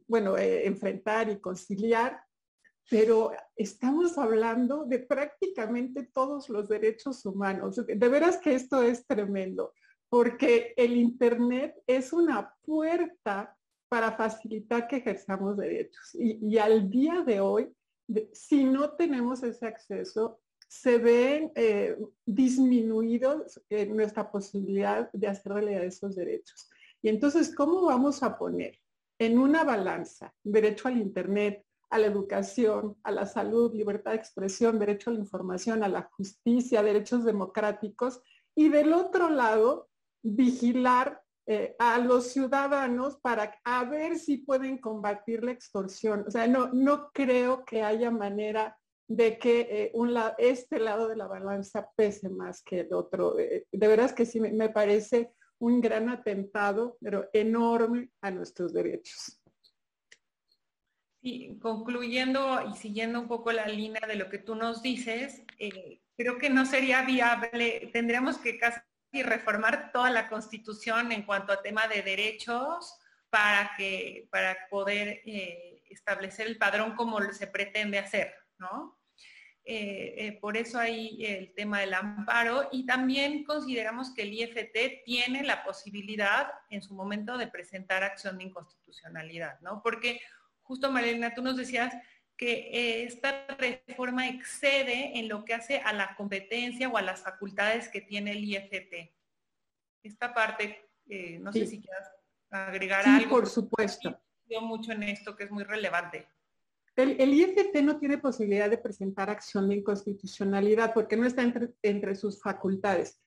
Speaker 2: bueno, enfrentar y conciliar, pero estamos hablando de prácticamente todos los derechos humanos. De veras que esto es tremendo, porque el Internet es una puerta para facilitar que ejerzamos derechos. y al día de hoy, si no tenemos ese acceso, se ven eh, disminuidos en nuestra posibilidad de hacer realidad esos derechos. Y entonces, ¿cómo vamos a poner en una balanza derecho al Internet, a la educación, a la salud, libertad de expresión, derecho a la información, a la justicia, derechos democráticos, y del otro lado, vigilar eh, a los ciudadanos para a ver si pueden combatir la extorsión. O sea, no, no creo que haya manera de que eh, este lado de la balanza pese más que el otro. Eh, de veras que sí me parece un gran atentado, pero enorme a nuestros derechos.
Speaker 1: Y concluyendo y siguiendo un poco la línea de lo que tú nos dices, creo que no sería viable, tendríamos que casi y reformar toda la constitución en cuanto a tema de derechos para, que, para poder eh, establecer el padrón como se pretende hacer, ¿no? Eh, eh, por eso hay el tema del amparo y también consideramos que el IFT tiene la posibilidad en su momento de presentar acción de inconstitucionalidad, ¿no? Porque justo Marina, tú nos decías que esta reforma excede en lo que hace a la competencia o a las facultades que tiene el IFT. Esta parte, eh, no sé si quieras agregar algo.
Speaker 2: por supuesto.
Speaker 1: Yo mucho en esto que es muy relevante.
Speaker 2: El, IFT no tiene posibilidad de presentar acción de inconstitucionalidad porque no está entre, entre sus facultades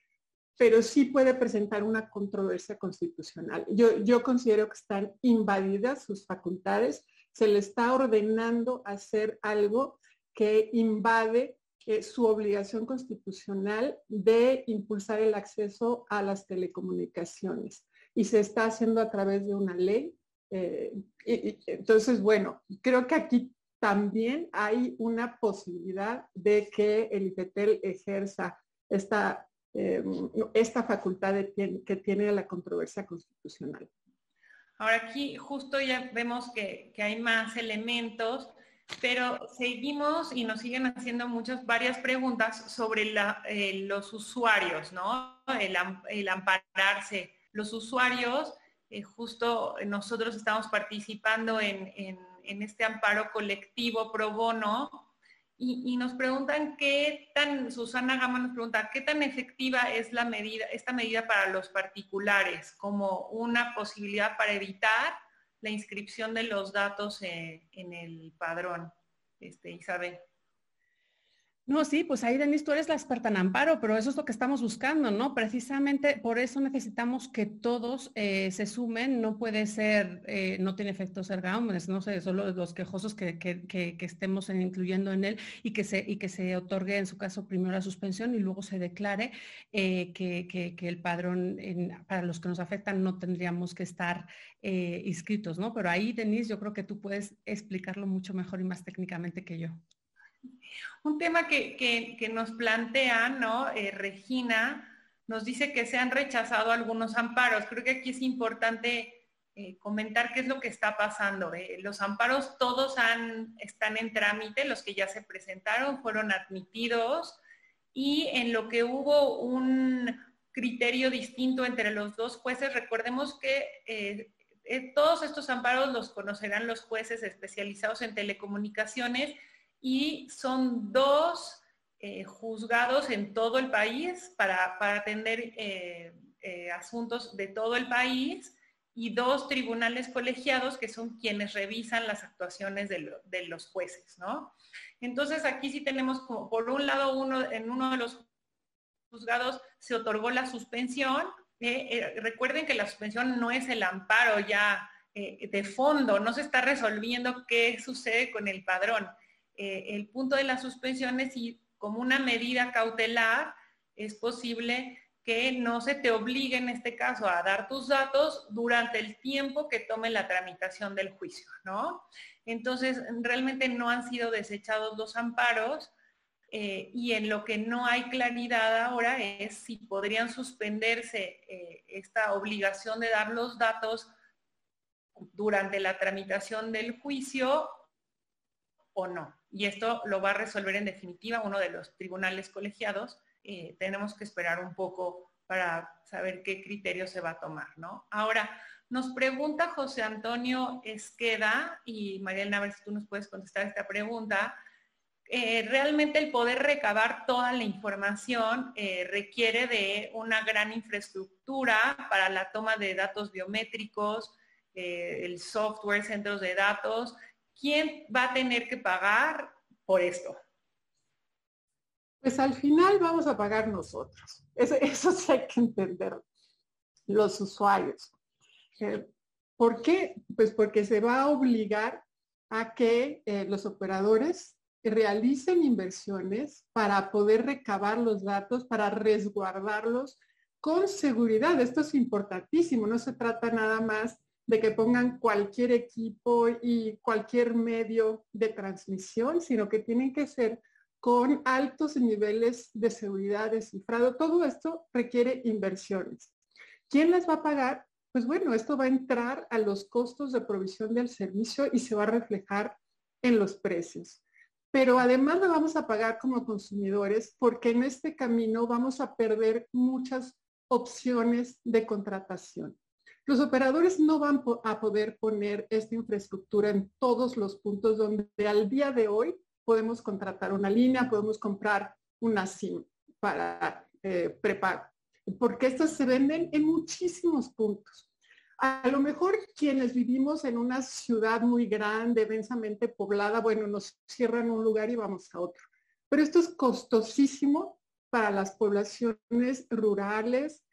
Speaker 2: pero sí puede presentar una controversia constitucional. Yo, yo, considero que están invadidas sus facultades se le está ordenando hacer algo que invade eh, su obligación constitucional de impulsar el acceso a las telecomunicaciones. Y se está haciendo a través de una ley. Eh, entonces, bueno, creo que aquí también hay una posibilidad de que el IFETEL ejerza esta, eh, esta facultad que tiene la controversia constitucional.
Speaker 1: Ahora aquí justo ya vemos que, hay más elementos, pero seguimos y nos siguen haciendo muchas, varias preguntas sobre eh, los usuarios, ¿no? El, ampararse. Los usuarios, eh, justo nosotros estamos participando en, en este amparo colectivo pro bono, y, nos preguntan qué tan, Susana Gama nos pregunta, qué tan efectiva es la medida, esta medida para los particulares como una posibilidad para evitar la inscripción de los datos eh, en el padrón, este, Isabel.
Speaker 3: No, sí, pues ahí Denise, tú eres la experta en amparo, pero eso es lo que estamos buscando, ¿no? Precisamente por eso necesitamos que todos eh, se sumen, no puede ser, eh, no tiene efecto ser Gaumes, no sé, solo los quejosos que, estemos incluyendo en él y que, se, y que se otorgue en su caso primero la suspensión y luego se declare eh, que, el padrón para los que nos afectan no tendríamos que estar inscritos, ¿no? Pero ahí, Denise, yo creo que tú puedes explicarlo mucho mejor y más técnicamente que yo.
Speaker 1: Un tema que, nos plantea, ¿no? Eh, Regina nos dice que se han rechazado algunos amparos. Creo que aquí es importante eh, comentar qué es lo que está pasando. ¿eh? Los amparos todos están en trámite, los que ya se presentaron fueron admitidos y en lo que hubo un criterio distinto entre los dos jueces, recordemos que todos estos amparos los conocerán los jueces especializados en telecomunicaciones y son dos eh, juzgados en todo el país para, atender eh, eh, asuntos de todo el país y dos tribunales colegiados que son quienes revisan las actuaciones de, los jueces, ¿no? Entonces aquí sí tenemos como, por un lado, uno, en uno de los juzgados se otorgó la suspensión. recuerden que la suspensión no es el amparo ya de fondo, no se está resolviendo qué sucede con el padrón eh, el punto de la suspensión es si como una medida cautelar es posible que no se te obligue en este caso a dar tus datos durante el tiempo que tome la tramitación del juicio, ¿no? Entonces, realmente no han sido desechados los amparos eh, y en lo que no hay claridad ahora es si podrían suspenderse eh, esta obligación de dar los datos durante la tramitación del juicio o no y esto lo va a resolver en definitiva uno de los tribunales colegiados. Eh, tenemos que esperar un poco para saber qué criterio se va a tomar, ¿no? Ahora, nos pregunta José Antonio Esqueda, y Mariana, a ver si tú nos puedes contestar esta pregunta. Eh, realmente el poder recabar toda la información eh, requiere de una gran infraestructura para la toma de datos biométricos, el software, centros de datos, ¿quién va a tener que pagar por esto?
Speaker 2: Pues al final vamos a pagar nosotros. Eso, sí hay que entender, los usuarios. Eh, ¿Por qué? Pues porque se va a obligar a que eh, los operadores realicen inversiones para poder recabar los datos, para resguardarlos con seguridad. Esto es importantísimo. No se trata nada más de que pongan cualquier equipo y cualquier medio de transmisión, sino que tienen que ser con altos niveles de seguridad, de cifrado. Todo esto requiere inversiones. ¿Quién las va a pagar? Pues bueno, esto va a entrar a los costos de provisión del servicio y se va a reflejar en los precios. Pero además lo vamos a pagar como consumidores porque en este camino vamos a perder muchas opciones de contratación. Los operadores no van a poder poner esta infraestructura en todos los puntos donde al día de hoy podemos contratar una línea, podemos comprar una SIM para eh, porque estas se venden en muchísimos puntos. A lo mejor quienes vivimos en una ciudad muy grande, densamente poblada, bueno, nos cierran un lugar y vamos a otro. Pero esto es costosísimo para las poblaciones rurales,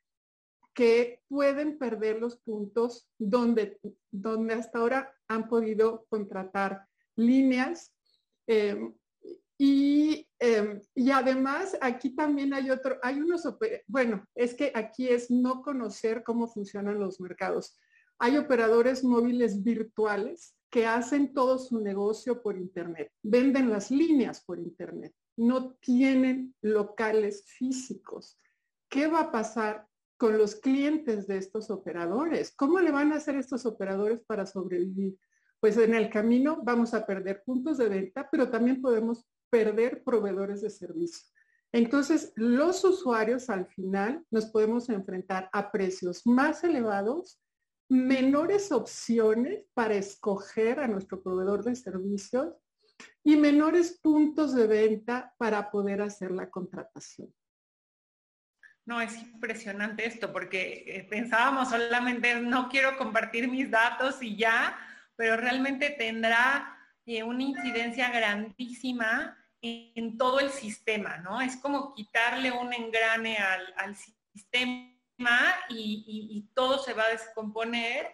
Speaker 2: que pueden perder los puntos donde, donde hasta ahora han podido contratar líneas. Em, y, em, y, además aquí también hay otro, hay unos, bueno, es que aquí es no conocer cómo funcionan los mercados. Hay operadores móviles virtuales que hacen todo su negocio por Internet, venden las líneas por Internet, no tienen locales físicos. ¿Qué va a pasar con los clientes de estos operadores. ¿Cómo le van a hacer estos operadores para sobrevivir? Pues en el camino vamos a perder puntos de venta, pero también podemos perder proveedores de servicio. Entonces, los usuarios al final nos podemos enfrentar a precios más elevados, menores opciones para escoger a nuestro proveedor de servicios y menores puntos de venta para poder hacer la contratación.
Speaker 1: No, es impresionante esto, porque eh, pensábamos solamente no quiero compartir mis datos y ya, pero realmente tendrá eh, una incidencia grandísima en, todo el sistema, ¿no? Es como quitarle un engrane al, sistema y, todo se va a descomponer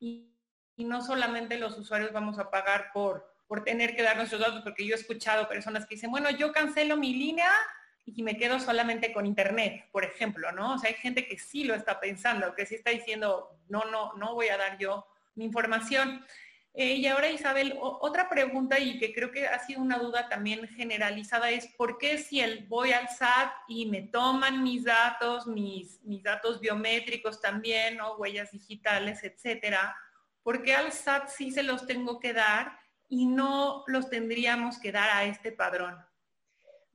Speaker 1: y, no solamente los usuarios vamos a pagar por, por tener que dar nuestros datos, porque yo he escuchado personas que dicen, bueno, yo cancelo mi línea y me quedo solamente con internet, por ejemplo, ¿no? O sea, hay gente que sí lo está pensando, que sí está diciendo, no, no, no voy a dar yo mi información. Eh, y ahora, Isabel, otra pregunta y que creo que ha sido una duda también generalizada es, ¿por qué si el, voy al SAT y me toman mis datos, mis, mis datos biométricos también, ¿no? huellas digitales, etcétera, ¿por qué al SAT sí se los tengo que dar y no los tendríamos que dar a este padrón?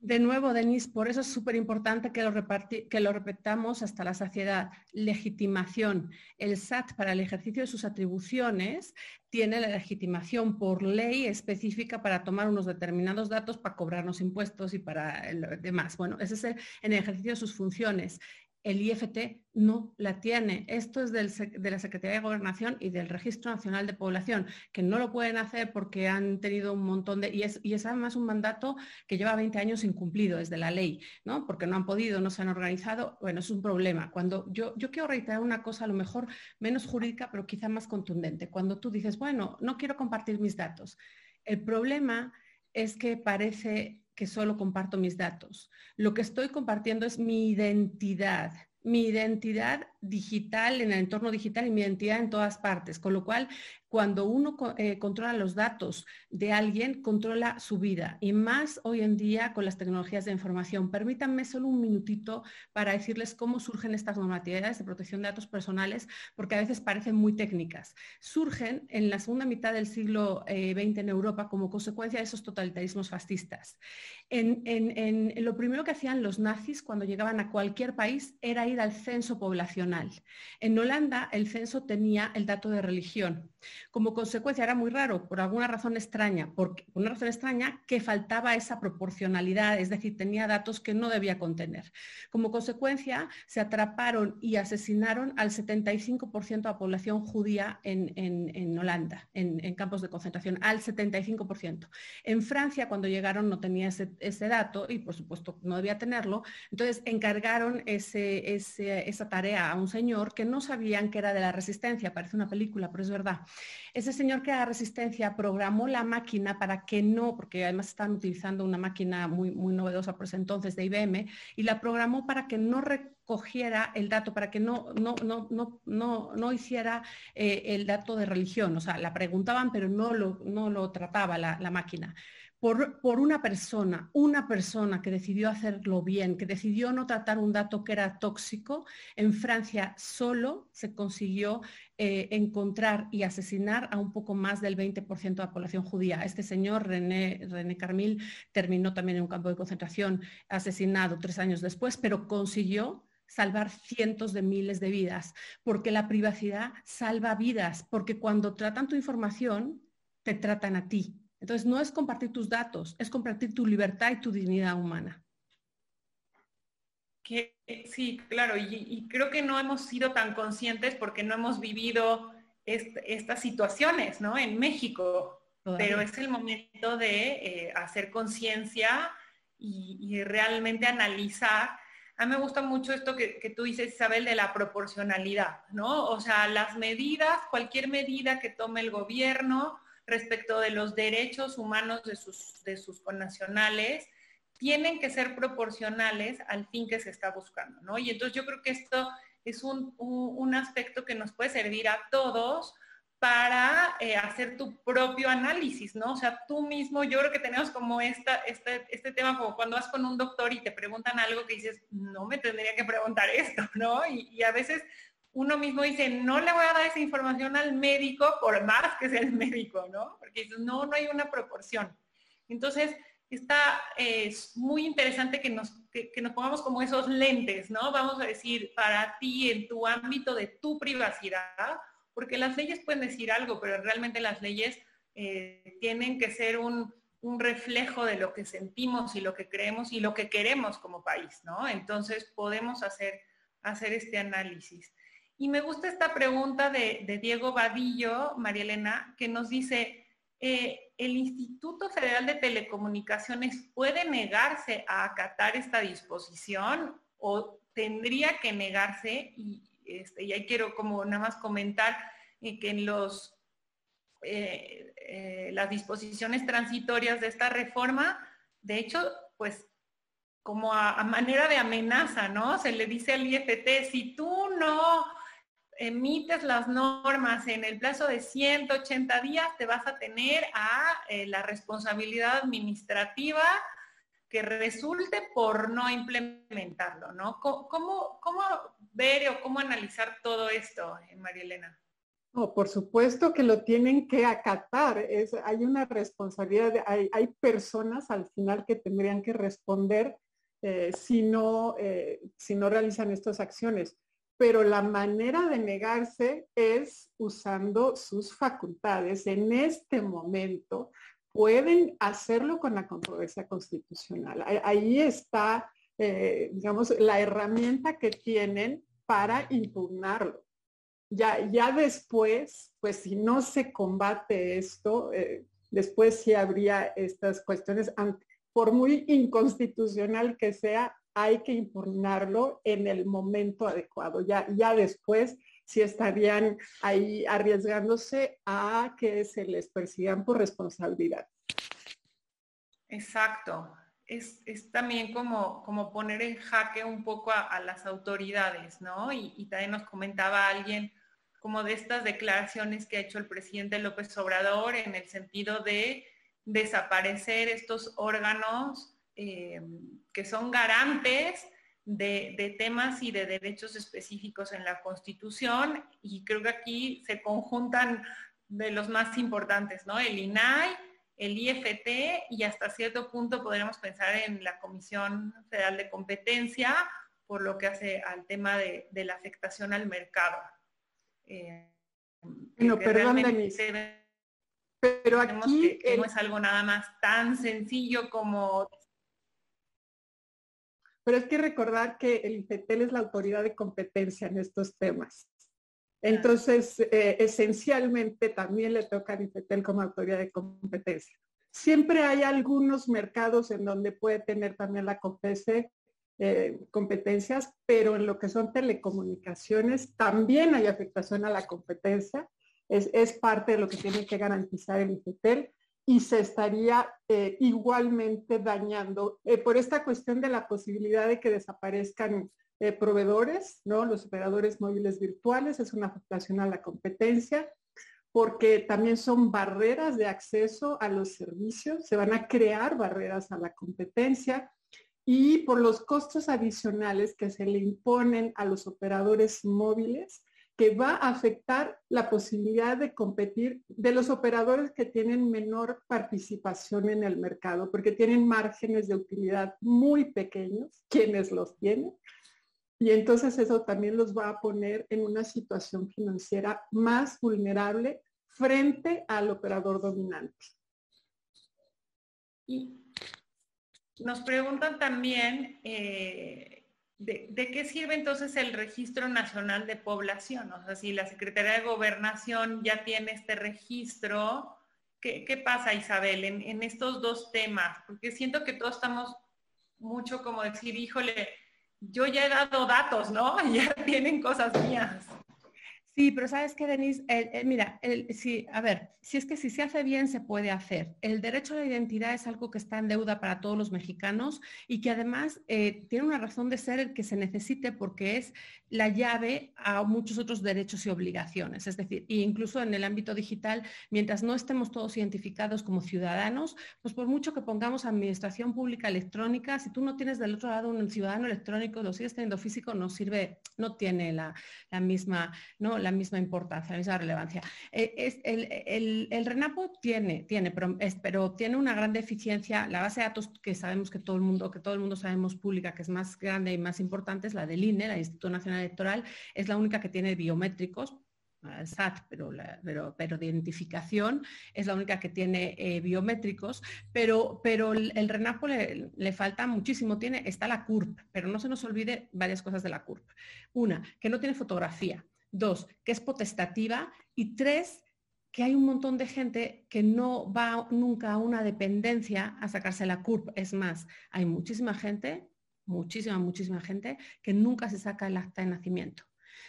Speaker 3: De nuevo, Denise, por eso es súper importante que, lo que lo repetamos hasta la saciedad. Legitimación. El SAT para el ejercicio de sus atribuciones tiene la legitimación por ley específica para tomar unos determinados datos para cobrarnos impuestos y para el demás. Bueno, ese es el, en el ejercicio de sus funciones el IFT no la tiene. Esto es de la Secretaría de Gobernación y del Registro Nacional de Población, que no lo pueden hacer porque han tenido un montón de... Y es, y es además un mandato que lleva 20 años incumplido desde la ley, ¿no? Porque no han podido, no se han organizado. Bueno, es un problema. Cuando yo, yo quiero reiterar una cosa a lo mejor menos jurídica, pero quizá más contundente. Cuando tú dices, bueno, no quiero compartir mis datos. El problema es que parece que solo comparto mis datos. Lo que estoy compartiendo es mi identidad, mi identidad digital en el entorno digital y mi identidad en todas partes. Con lo cual, cuando uno eh, controla los datos de alguien, controla su vida. Y más hoy en día con las tecnologías de información. Permítanme solo un minutito para decirles cómo surgen estas normatividades de protección de datos personales, porque a veces parecen muy técnicas. Surgen en la segunda mitad del siglo XX eh, en Europa como consecuencia de esos totalitarismos fascistas. Lo primero que hacían los nazis cuando llegaban a cualquier país era ir al censo poblacional. En Holanda el censo tenía el dato de religión. Como consecuencia, era muy raro, por alguna razón extraña, por una razón extraña que faltaba esa proporcionalidad, es decir, tenía datos que no debía contener. Como consecuencia, se atraparon y asesinaron al 75% de la población judía en, Holanda, en, campos de concentración, al 75%. En Francia, cuando llegaron, no tenía ese, dato y, por supuesto, no debía tenerlo. Entonces, encargaron esa tarea a un señor que no sabían que era de la resistencia, parece una película, pero es verdad. Ese señor que era resistencia programó la máquina para que no, porque además estaban utilizando una máquina muy, muy novedosa por ese entonces de IBM, y la programó para que no recogiera el dato, para que no, no, no, no, no, hiciera eh, el dato de religión. O sea, la preguntaban, pero no lo, no lo trataba la, la máquina por, una persona, una persona que decidió hacerlo bien, que decidió no tratar un dato que era tóxico, en Francia solo se consiguió eh, encontrar y asesinar a un poco más del 20% de la población judía. Este señor, René, René Carmil, terminó también en un campo de concentración asesinado tres años después, pero consiguió salvar cientos de miles de vidas, porque la privacidad salva vidas, porque cuando tratan tu información, te tratan a ti, entonces, no es compartir tus datos, es compartir tu libertad y tu dignidad humana.
Speaker 1: sí, claro, y, creo que no hemos sido tan conscientes porque no hemos vivido estas situaciones, ¿no? En México, pero es el momento de eh, hacer conciencia y, realmente analizar. A mí me gusta mucho esto que, que, tú dices, Isabel, de la proporcionalidad, ¿no? O sea, las medidas, cualquier medida que tome el gobierno, respecto de los derechos humanos de sus, de sus connacionales tienen que ser proporcionales al fin que se está buscando, ¿no? Y entonces yo creo que esto es un, un, aspecto que nos puede servir a todos para eh, hacer tu propio análisis, ¿no? O sea, tú mismo, yo creo que tenemos como esta, este, este tema como cuando vas con un doctor y te preguntan algo que dices, no me tendría que preguntar esto, ¿no? Y, y a veces uno mismo dice, no le voy a dar esa información al médico por más que sea el médico, ¿no? Porque no, no hay una proporción. Entonces, está es muy interesante que nos, que, nos pongamos como esos lentes, ¿no? Vamos a decir, para ti, en tu ámbito de tu privacidad, porque las leyes pueden decir algo, pero realmente las leyes eh, tienen que ser un, un reflejo de lo que sentimos y lo que creemos y lo que queremos como país, ¿no? Entonces podemos hacer, hacer este análisis. Y me gusta esta pregunta de, Diego Vadillo, María Elena, que nos dice, eh, ¿el Instituto Federal de Telecomunicaciones puede negarse a acatar esta disposición o tendría que negarse? Y, este, ahí quiero como nada más comentar eh, que en los eh, las disposiciones transitorias de esta reforma, de hecho, pues como a, manera de amenaza, ¿no? Se le dice al IFT, si tú no emites las normas en el plazo de 180 días, te vas a tener a eh, la responsabilidad administrativa que resulte por no implementarlo, ¿no? ¿Cómo, cómo ver o cómo analizar todo esto, María Elena?
Speaker 2: No, por supuesto que lo tienen que acatar. Es, hay una responsabilidad, hay, hay, personas al final que tendrían que responder eh, si, no, eh, si no realizan estas acciones. Pero la manera de negarse es usando sus facultades. En este momento pueden hacerlo con la controversia constitucional. Ahí está, eh, digamos, la herramienta que tienen para impugnarlo ya, ya después, pues si no se combate esto, eh, después sí habría estas cuestiones, por muy inconstitucional que sea, hay que impugnarlo en el momento adecuado. Ya, ya después sí estarían ahí arriesgándose a que se les persigan por responsabilidad.
Speaker 1: Exacto. Es, también como, como poner en jaque un poco a, las autoridades, ¿no? Y, también nos comentaba alguien como de estas declaraciones que ha hecho el presidente López Obrador en el sentido de desaparecer estos órganos eh, que son garantes de, temas y de derechos específicos en la Constitución y creo que aquí se conjuntan de los más importantes, ¿no? El INAI, el IFT y hasta cierto punto podríamos pensar en la Comisión Federal de Competencia por lo que hace al tema de la afectación al mercado.
Speaker 2: Eh, no, perdón, Denise. Pero aquí
Speaker 1: que, no es algo nada más tan sencillo como...
Speaker 2: Pero es que recordar que el IFETEL es la autoridad de competencia en estos temas. Entonces, eh, esencialmente también le toca al IFETEL como autoridad de competencia. Siempre hay algunos mercados en donde puede tener también la COPESE eh, competencias, pero en lo que son telecomunicaciones también hay afectación a la competencia. Es, es parte de lo que tiene que garantizar el IFETEL y se estaría eh, igualmente dañando eh, por esta cuestión de la posibilidad de que desaparezcan proveedores, ¿no? Los operadores móviles virtuales es una afectación a la competencia porque también son barreras de acceso a los servicios, se van a crear barreras a la competencia y por los costos adicionales que se le imponen a los operadores móviles, que va a afectar la posibilidad de competir de los operadores que tienen menor participación en el mercado, porque tienen márgenes de utilidad muy pequeños, quienes los tienen. Y entonces eso también los va a poner en una situación financiera más vulnerable frente al operador dominante.
Speaker 1: Nos preguntan también eh, de, qué sirve entonces el Registro Nacional de Población. O sea, si la Secretaría de Gobernación ya tiene este registro, ¿qué, pasa, Isabel, en, en, estos dos temas? Porque siento que todos estamos mucho como decir, híjole, yo ya he dado datos, ¿no? Ya tienen cosas mías.
Speaker 3: Sí, pero sabes que, Denise, mira, sí, a ver, si es que si se hace bien, se puede hacer. El derecho a la identidad es algo que está en deuda para todos los mexicanos y que además eh, tiene una razón de ser el que se necesite porque es la llave a muchos otros derechos y obligaciones. Es decir, incluso en el ámbito digital, mientras no estemos todos identificados como ciudadanos, pues por mucho que pongamos administración pública electrónica, si tú no tienes del otro lado un ciudadano electrónico, lo sigues teniendo físico, no sirve, no tiene la, la misma, ¿no? La misma importancia, la misma relevancia. Eh, es, el, el, RENAPO tiene, tiene pero, tiene una gran deficiencia. La base de datos que sabemos que todo el mundo, que todo el mundo sabemos pública, que es más grande y más importante, es la del INE, la Instituto Nacional Electoral, es la única que tiene biométricos, al SAT, pero, pero, pero, de identificación es la única que tiene eh, biométricos, pero, pero el, RENAPO le, le, falta muchísimo, tiene, está la CURP, pero no se nos olvide varias cosas de la CURP. Una, que no tiene fotografía. Dos, que es potestativa. Y tres, que hay un montón de gente que no va nunca a una dependencia a sacarse la CURP. Es más, hay muchísima gente, muchísima, muchísima gente que nunca se saca el acta de nacimiento.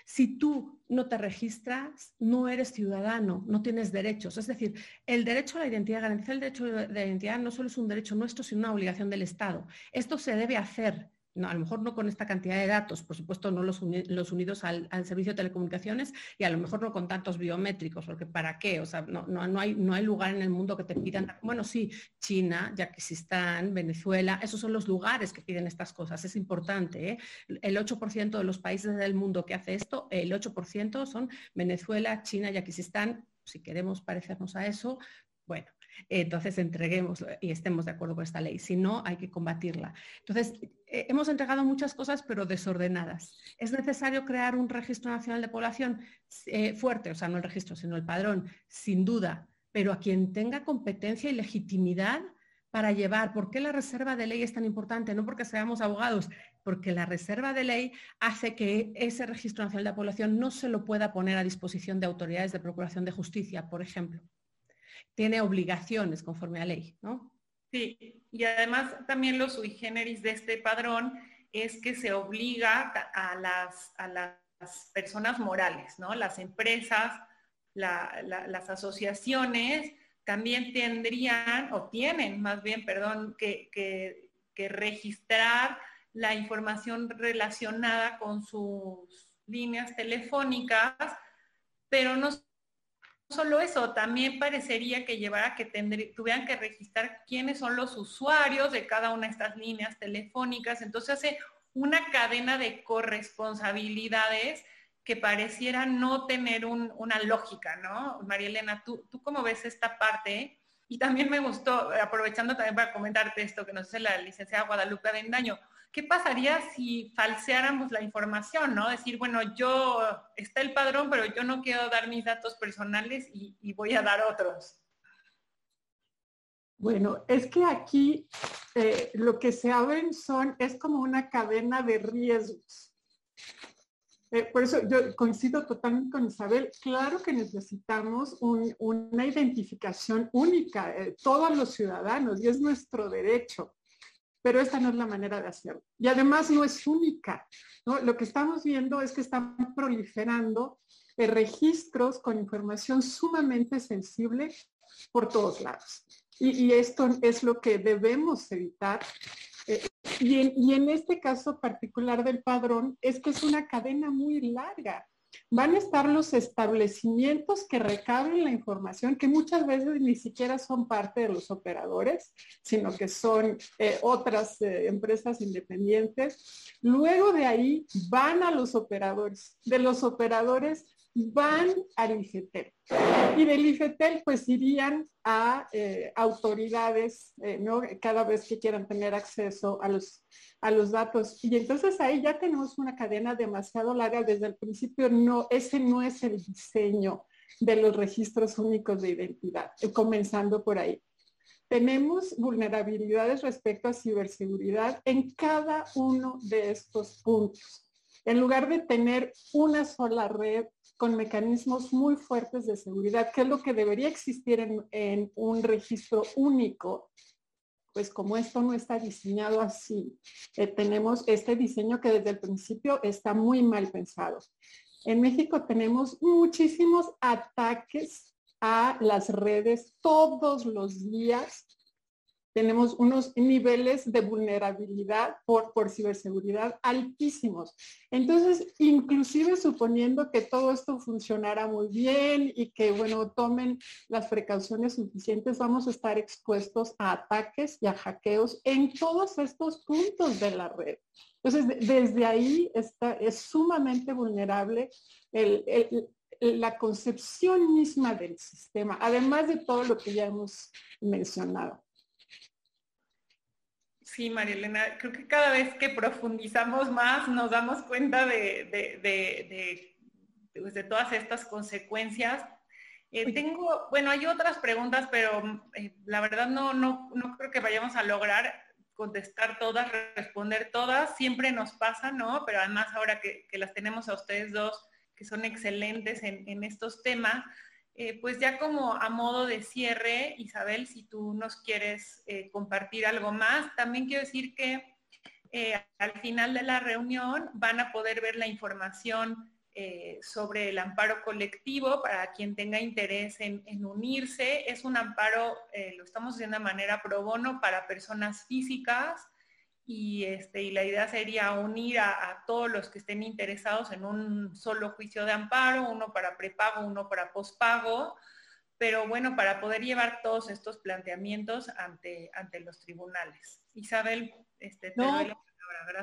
Speaker 3: Si tú no te registras, no eres ciudadano, no tienes derechos. Es decir, el derecho a la identidad, garantizar el derecho de identidad no solo es un derecho nuestro, sino una obligación del Estado. Esto se debe hacer no, a lo mejor no con esta cantidad de datos, por supuesto no los, unidos al, servicio de telecomunicaciones y a lo mejor no con tantos biométricos, porque ¿para qué? O sea, no, no, hay, no hay lugar en el mundo que te pidan, bueno, sí, China, Yaquistán, Venezuela, esos son los lugares que piden estas cosas, es importante. ¿eh? El 8% de los países del mundo que hace esto, el 8% son Venezuela, China, Yaquistán, si queremos parecernos a eso, bueno, entonces entreguemos y estemos de acuerdo con esta ley. Si no, hay que combatirla. Entonces, eh, hemos entregado muchas cosas, pero desordenadas. Es necesario crear un registro nacional de población eh, fuerte, o sea, no el registro, sino el padrón, sin duda, pero a quien tenga competencia y legitimidad para llevar. ¿Por qué la reserva de ley es tan importante? No porque seamos abogados, porque la reserva de ley hace que ese registro nacional de población no se lo pueda poner a disposición de autoridades de procuración de justicia, por ejemplo tiene obligaciones conforme a ley, ¿no?
Speaker 1: Sí, y además también lo sui generis de este padrón es que se obliga a las, a las personas morales, ¿no? Las empresas, las asociaciones también tendrían, o tienen más bien, perdón, que, que registrar la información relacionada con sus líneas telefónicas, pero no solo eso, también parecería que llevara que tuvieran que registrar quiénes son los usuarios de cada una de estas líneas telefónicas. Entonces hace una cadena de corresponsabilidades que pareciera no tener una lógica, ¿no? María Elena, ¿tú, ¿tú cómo ves esta parte? Y también me gustó, aprovechando también para comentarte esto que nos hace la licenciada Guadalupe Avendaño, ¿qué pasaría si falseáramos la información, no? Decir, bueno, yo, está el padrón, pero yo no quiero dar mis datos personales y, voy a dar otros.
Speaker 2: Bueno, es que aquí eh, lo que se abren son, es como una cadena de riesgos. Eh, por eso yo coincido totalmente con Isabel. Claro que necesitamos una identificación única, de todos los ciudadanos, y es nuestro derecho pero esta no es la manera de hacerlo. Y además no es única. Lo que estamos viendo es que están proliferando eh, registros con información sumamente sensible por todos lados. Y, esto es lo que debemos evitar. Eh, y en este caso particular del padrón es que es una cadena muy larga van a estar los establecimientos que recaben la información, que muchas veces ni siquiera son parte de los operadores, sino que son eh, otras eh, empresas independientes. Luego de ahí van a los operadores. De los operadores van al IFETEL. Y del IFETEL pues irían a eh, autoridades, ¿no? Cada vez que quieran tener acceso a los a los datos. Y entonces ahí ya tenemos una cadena demasiado larga. Desde el principio, no, ese no es el diseño de los registros únicos de identidad, eh, comenzando por ahí. Tenemos vulnerabilidades respecto a ciberseguridad en cada uno de estos puntos. En lugar de tener una sola red con mecanismos muy fuertes de seguridad, que es lo que debería existir en, un registro único pues como esto no está diseñado así, eh, tenemos este diseño que desde el principio está muy mal pensado. En México tenemos muchísimos ataques a las redes todos los días tenemos unos niveles de vulnerabilidad por, por ciberseguridad altísimos. Entonces, inclusive suponiendo que todo esto funcionara muy bien y que, bueno, tomen las precauciones suficientes, vamos a estar expuestos a ataques y a hackeos en todos estos puntos de la red. Entonces, desde ahí está, es sumamente vulnerable la concepción misma del sistema, además de todo lo que ya hemos mencionado.
Speaker 1: Sí, María Elena, creo que cada vez que profundizamos más nos damos cuenta de, pues, de todas estas consecuencias. Eh, tengo, bueno, hay otras preguntas, pero eh, la verdad no, no, no creo que vayamos a lograr contestar todas, responder todas. Siempre nos pasa, ¿no? Pero además ahora que, las tenemos a ustedes dos, que son excelentes en, estos temas, eh, pues ya como a modo de cierre, Isabel, si tú nos quieres compartir algo más, también quiero decir que al final de la reunión van a poder ver la información eh, sobre el amparo colectivo para quien tenga interés en, unirse. Es un amparo, eh, lo estamos haciendo de manera pro bono para personas físicas y, este, y la idea sería unir a, todos los que estén interesados en un solo juicio de amparo, uno para prepago, uno para pospago, pero bueno, para poder llevar todos estos planteamientos ante, ante los tribunales. Isabel, este, te doy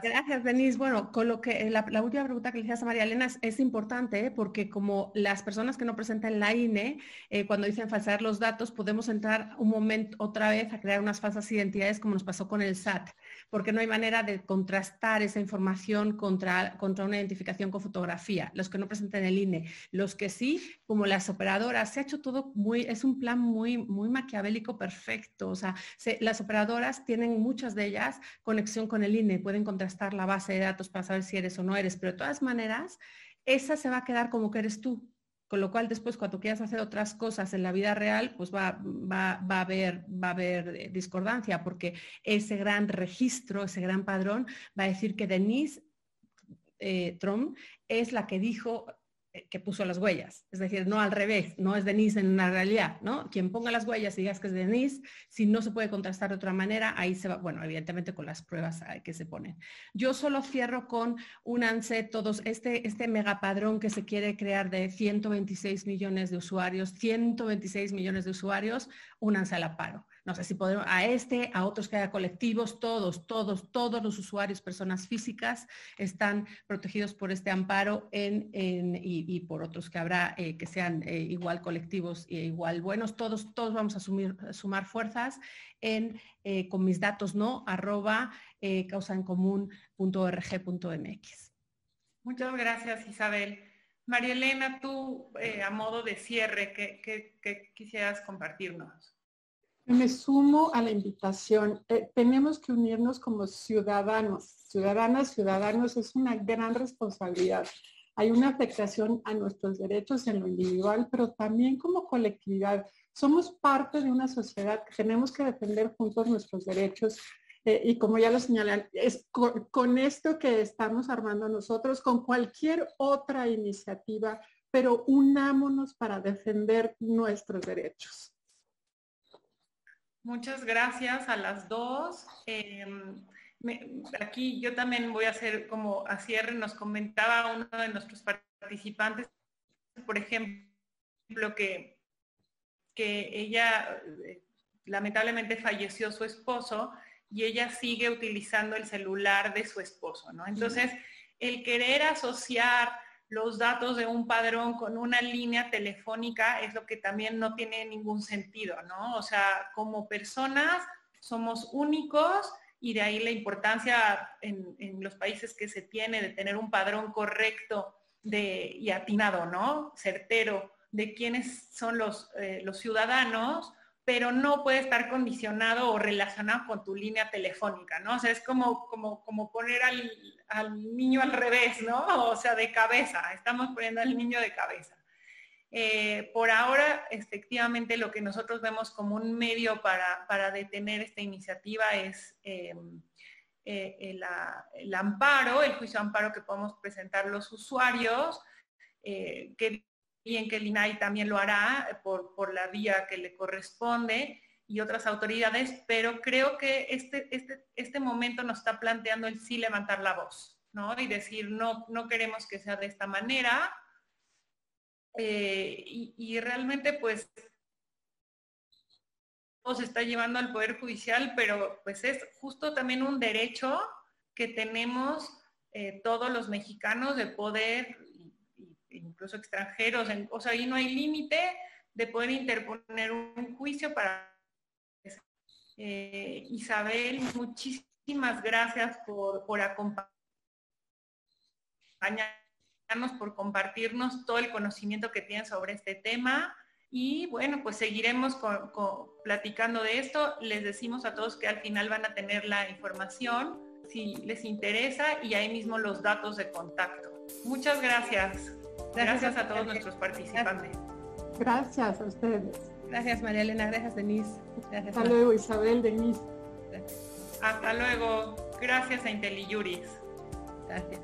Speaker 3: Gracias. Denise. Bueno, con lo que la, última pregunta que le hiciste a María Elena es, importante ¿eh? porque como las personas que no presentan la INE, eh, cuando dicen falsear los datos, podemos entrar un momento otra vez a crear unas falsas identidades como nos pasó con el SAT, porque no hay manera de contrastar esa información contra, contra una identificación con fotografía. Los que no presentan el INE, los que sí, como las operadoras, se ha hecho todo muy, es un plan muy, muy maquiavélico perfecto. O sea, las operadoras tienen muchas de ellas conexión con el INE, pueden contrastar la base de datos para saber si eres o no eres, pero de todas maneras, esa se va a quedar como que eres tú. Con lo cual después cuando quieras hacer otras cosas en la vida real, pues va, va, va, a, haber, va a haber eh, discordancia, porque ese gran registro, ese gran padrón, va a decir que Denise eh, Trump es la que dijo que puso las huellas. Es decir, no al revés, no es Denise en una realidad, ¿no? Quien ponga las huellas y digas que es Denise, si no se puede contrastar de otra manera, ahí se va, bueno, evidentemente con las pruebas que se ponen. Yo solo cierro con un ANSE, todos, este, este megapadrón que se quiere crear de 126 millones de usuarios, 126 millones de usuarios, únanse al paro no sé si podemos, a este, a otros que haya colectivos, todos, todos, todos los usuarios, personas físicas, están protegidos por este amparo en, y, por otros que habrá eh, que sean eh, igual colectivos e igual buenos. Todos, todos vamos a, sumar fuerzas en eh, con mis datos no arroba causaencomún.org.mx.
Speaker 1: Muchas gracias, Isabel. María Elena, tú a modo de cierre, qué quisieras compartirnos?
Speaker 2: Me sumo a la invitación. Eh, tenemos que unirnos como ciudadanos, ciudadanas, ciudadanos. Es una gran responsabilidad. Hay una afectación a nuestros derechos en lo individual, pero también como colectividad. Somos parte de una sociedad que tenemos que defender juntos nuestros derechos. Eh, y como ya lo señalan, es con esto que estamos armando nosotros, con cualquier otra iniciativa, pero unámonos para defender nuestros derechos.
Speaker 1: Muchas gracias a las dos. Em, aquí yo también voy a hacer como a cierre, nos comentaba uno de nuestros participantes, por ejemplo, que, que ella eh, lamentablemente falleció su esposo y ella sigue utilizando el celular de su esposo, ¿no? Entonces, el querer asociar los datos de un padrón con una línea telefónica es lo que también no tiene ningún sentido, ¿no? O sea, como personas somos únicos y de ahí la importancia en, los países que se tiene de tener un padrón correcto de, y atinado, ¿no? Certero de quiénes son los, eh, los ciudadanos pero no puede estar condicionado o relacionado con tu línea telefónica, ¿no? O sea, es como, como, como poner al, niño al revés, ¿no? O sea, de cabeza, estamos poniendo al niño de cabeza. Eh, por ahora, efectivamente, lo que nosotros vemos como un medio para, detener esta iniciativa es em, eh, el, amparo, el juicio de amparo que podemos presentar los usuarios, eh, que y en que el INAI también lo hará por, la vía que le corresponde y otras autoridades, pero creo que este, este, este momento nos está planteando el sí levantar la voz, ¿no? Y decir, no, no queremos que sea de esta manera. Eh, y, realmente, pues, se está llevando al Poder Judicial, pero pues es justo también un derecho que tenemos eh, todos los mexicanos de poder incluso extranjeros, o sea, ahí no hay límite de poder interponer un juicio para... Eh, Isabel, muchísimas gracias por, por acompañarnos por compartirnos todo el conocimiento que tienen sobre este tema. Y bueno, pues seguiremos platicando de esto. Les decimos a todos que al final van a tener la información si les interesa y ahí mismo los datos de contacto. Muchas gracias. Gracias, a todos nuestros participantes.
Speaker 2: Gracias a ustedes.
Speaker 3: Gracias María Elena, gracias Denise. Gracias,
Speaker 2: Hasta luego Isabel, Denise.
Speaker 1: Hasta luego. Gracias a IntelliJuris.
Speaker 3: Gracias.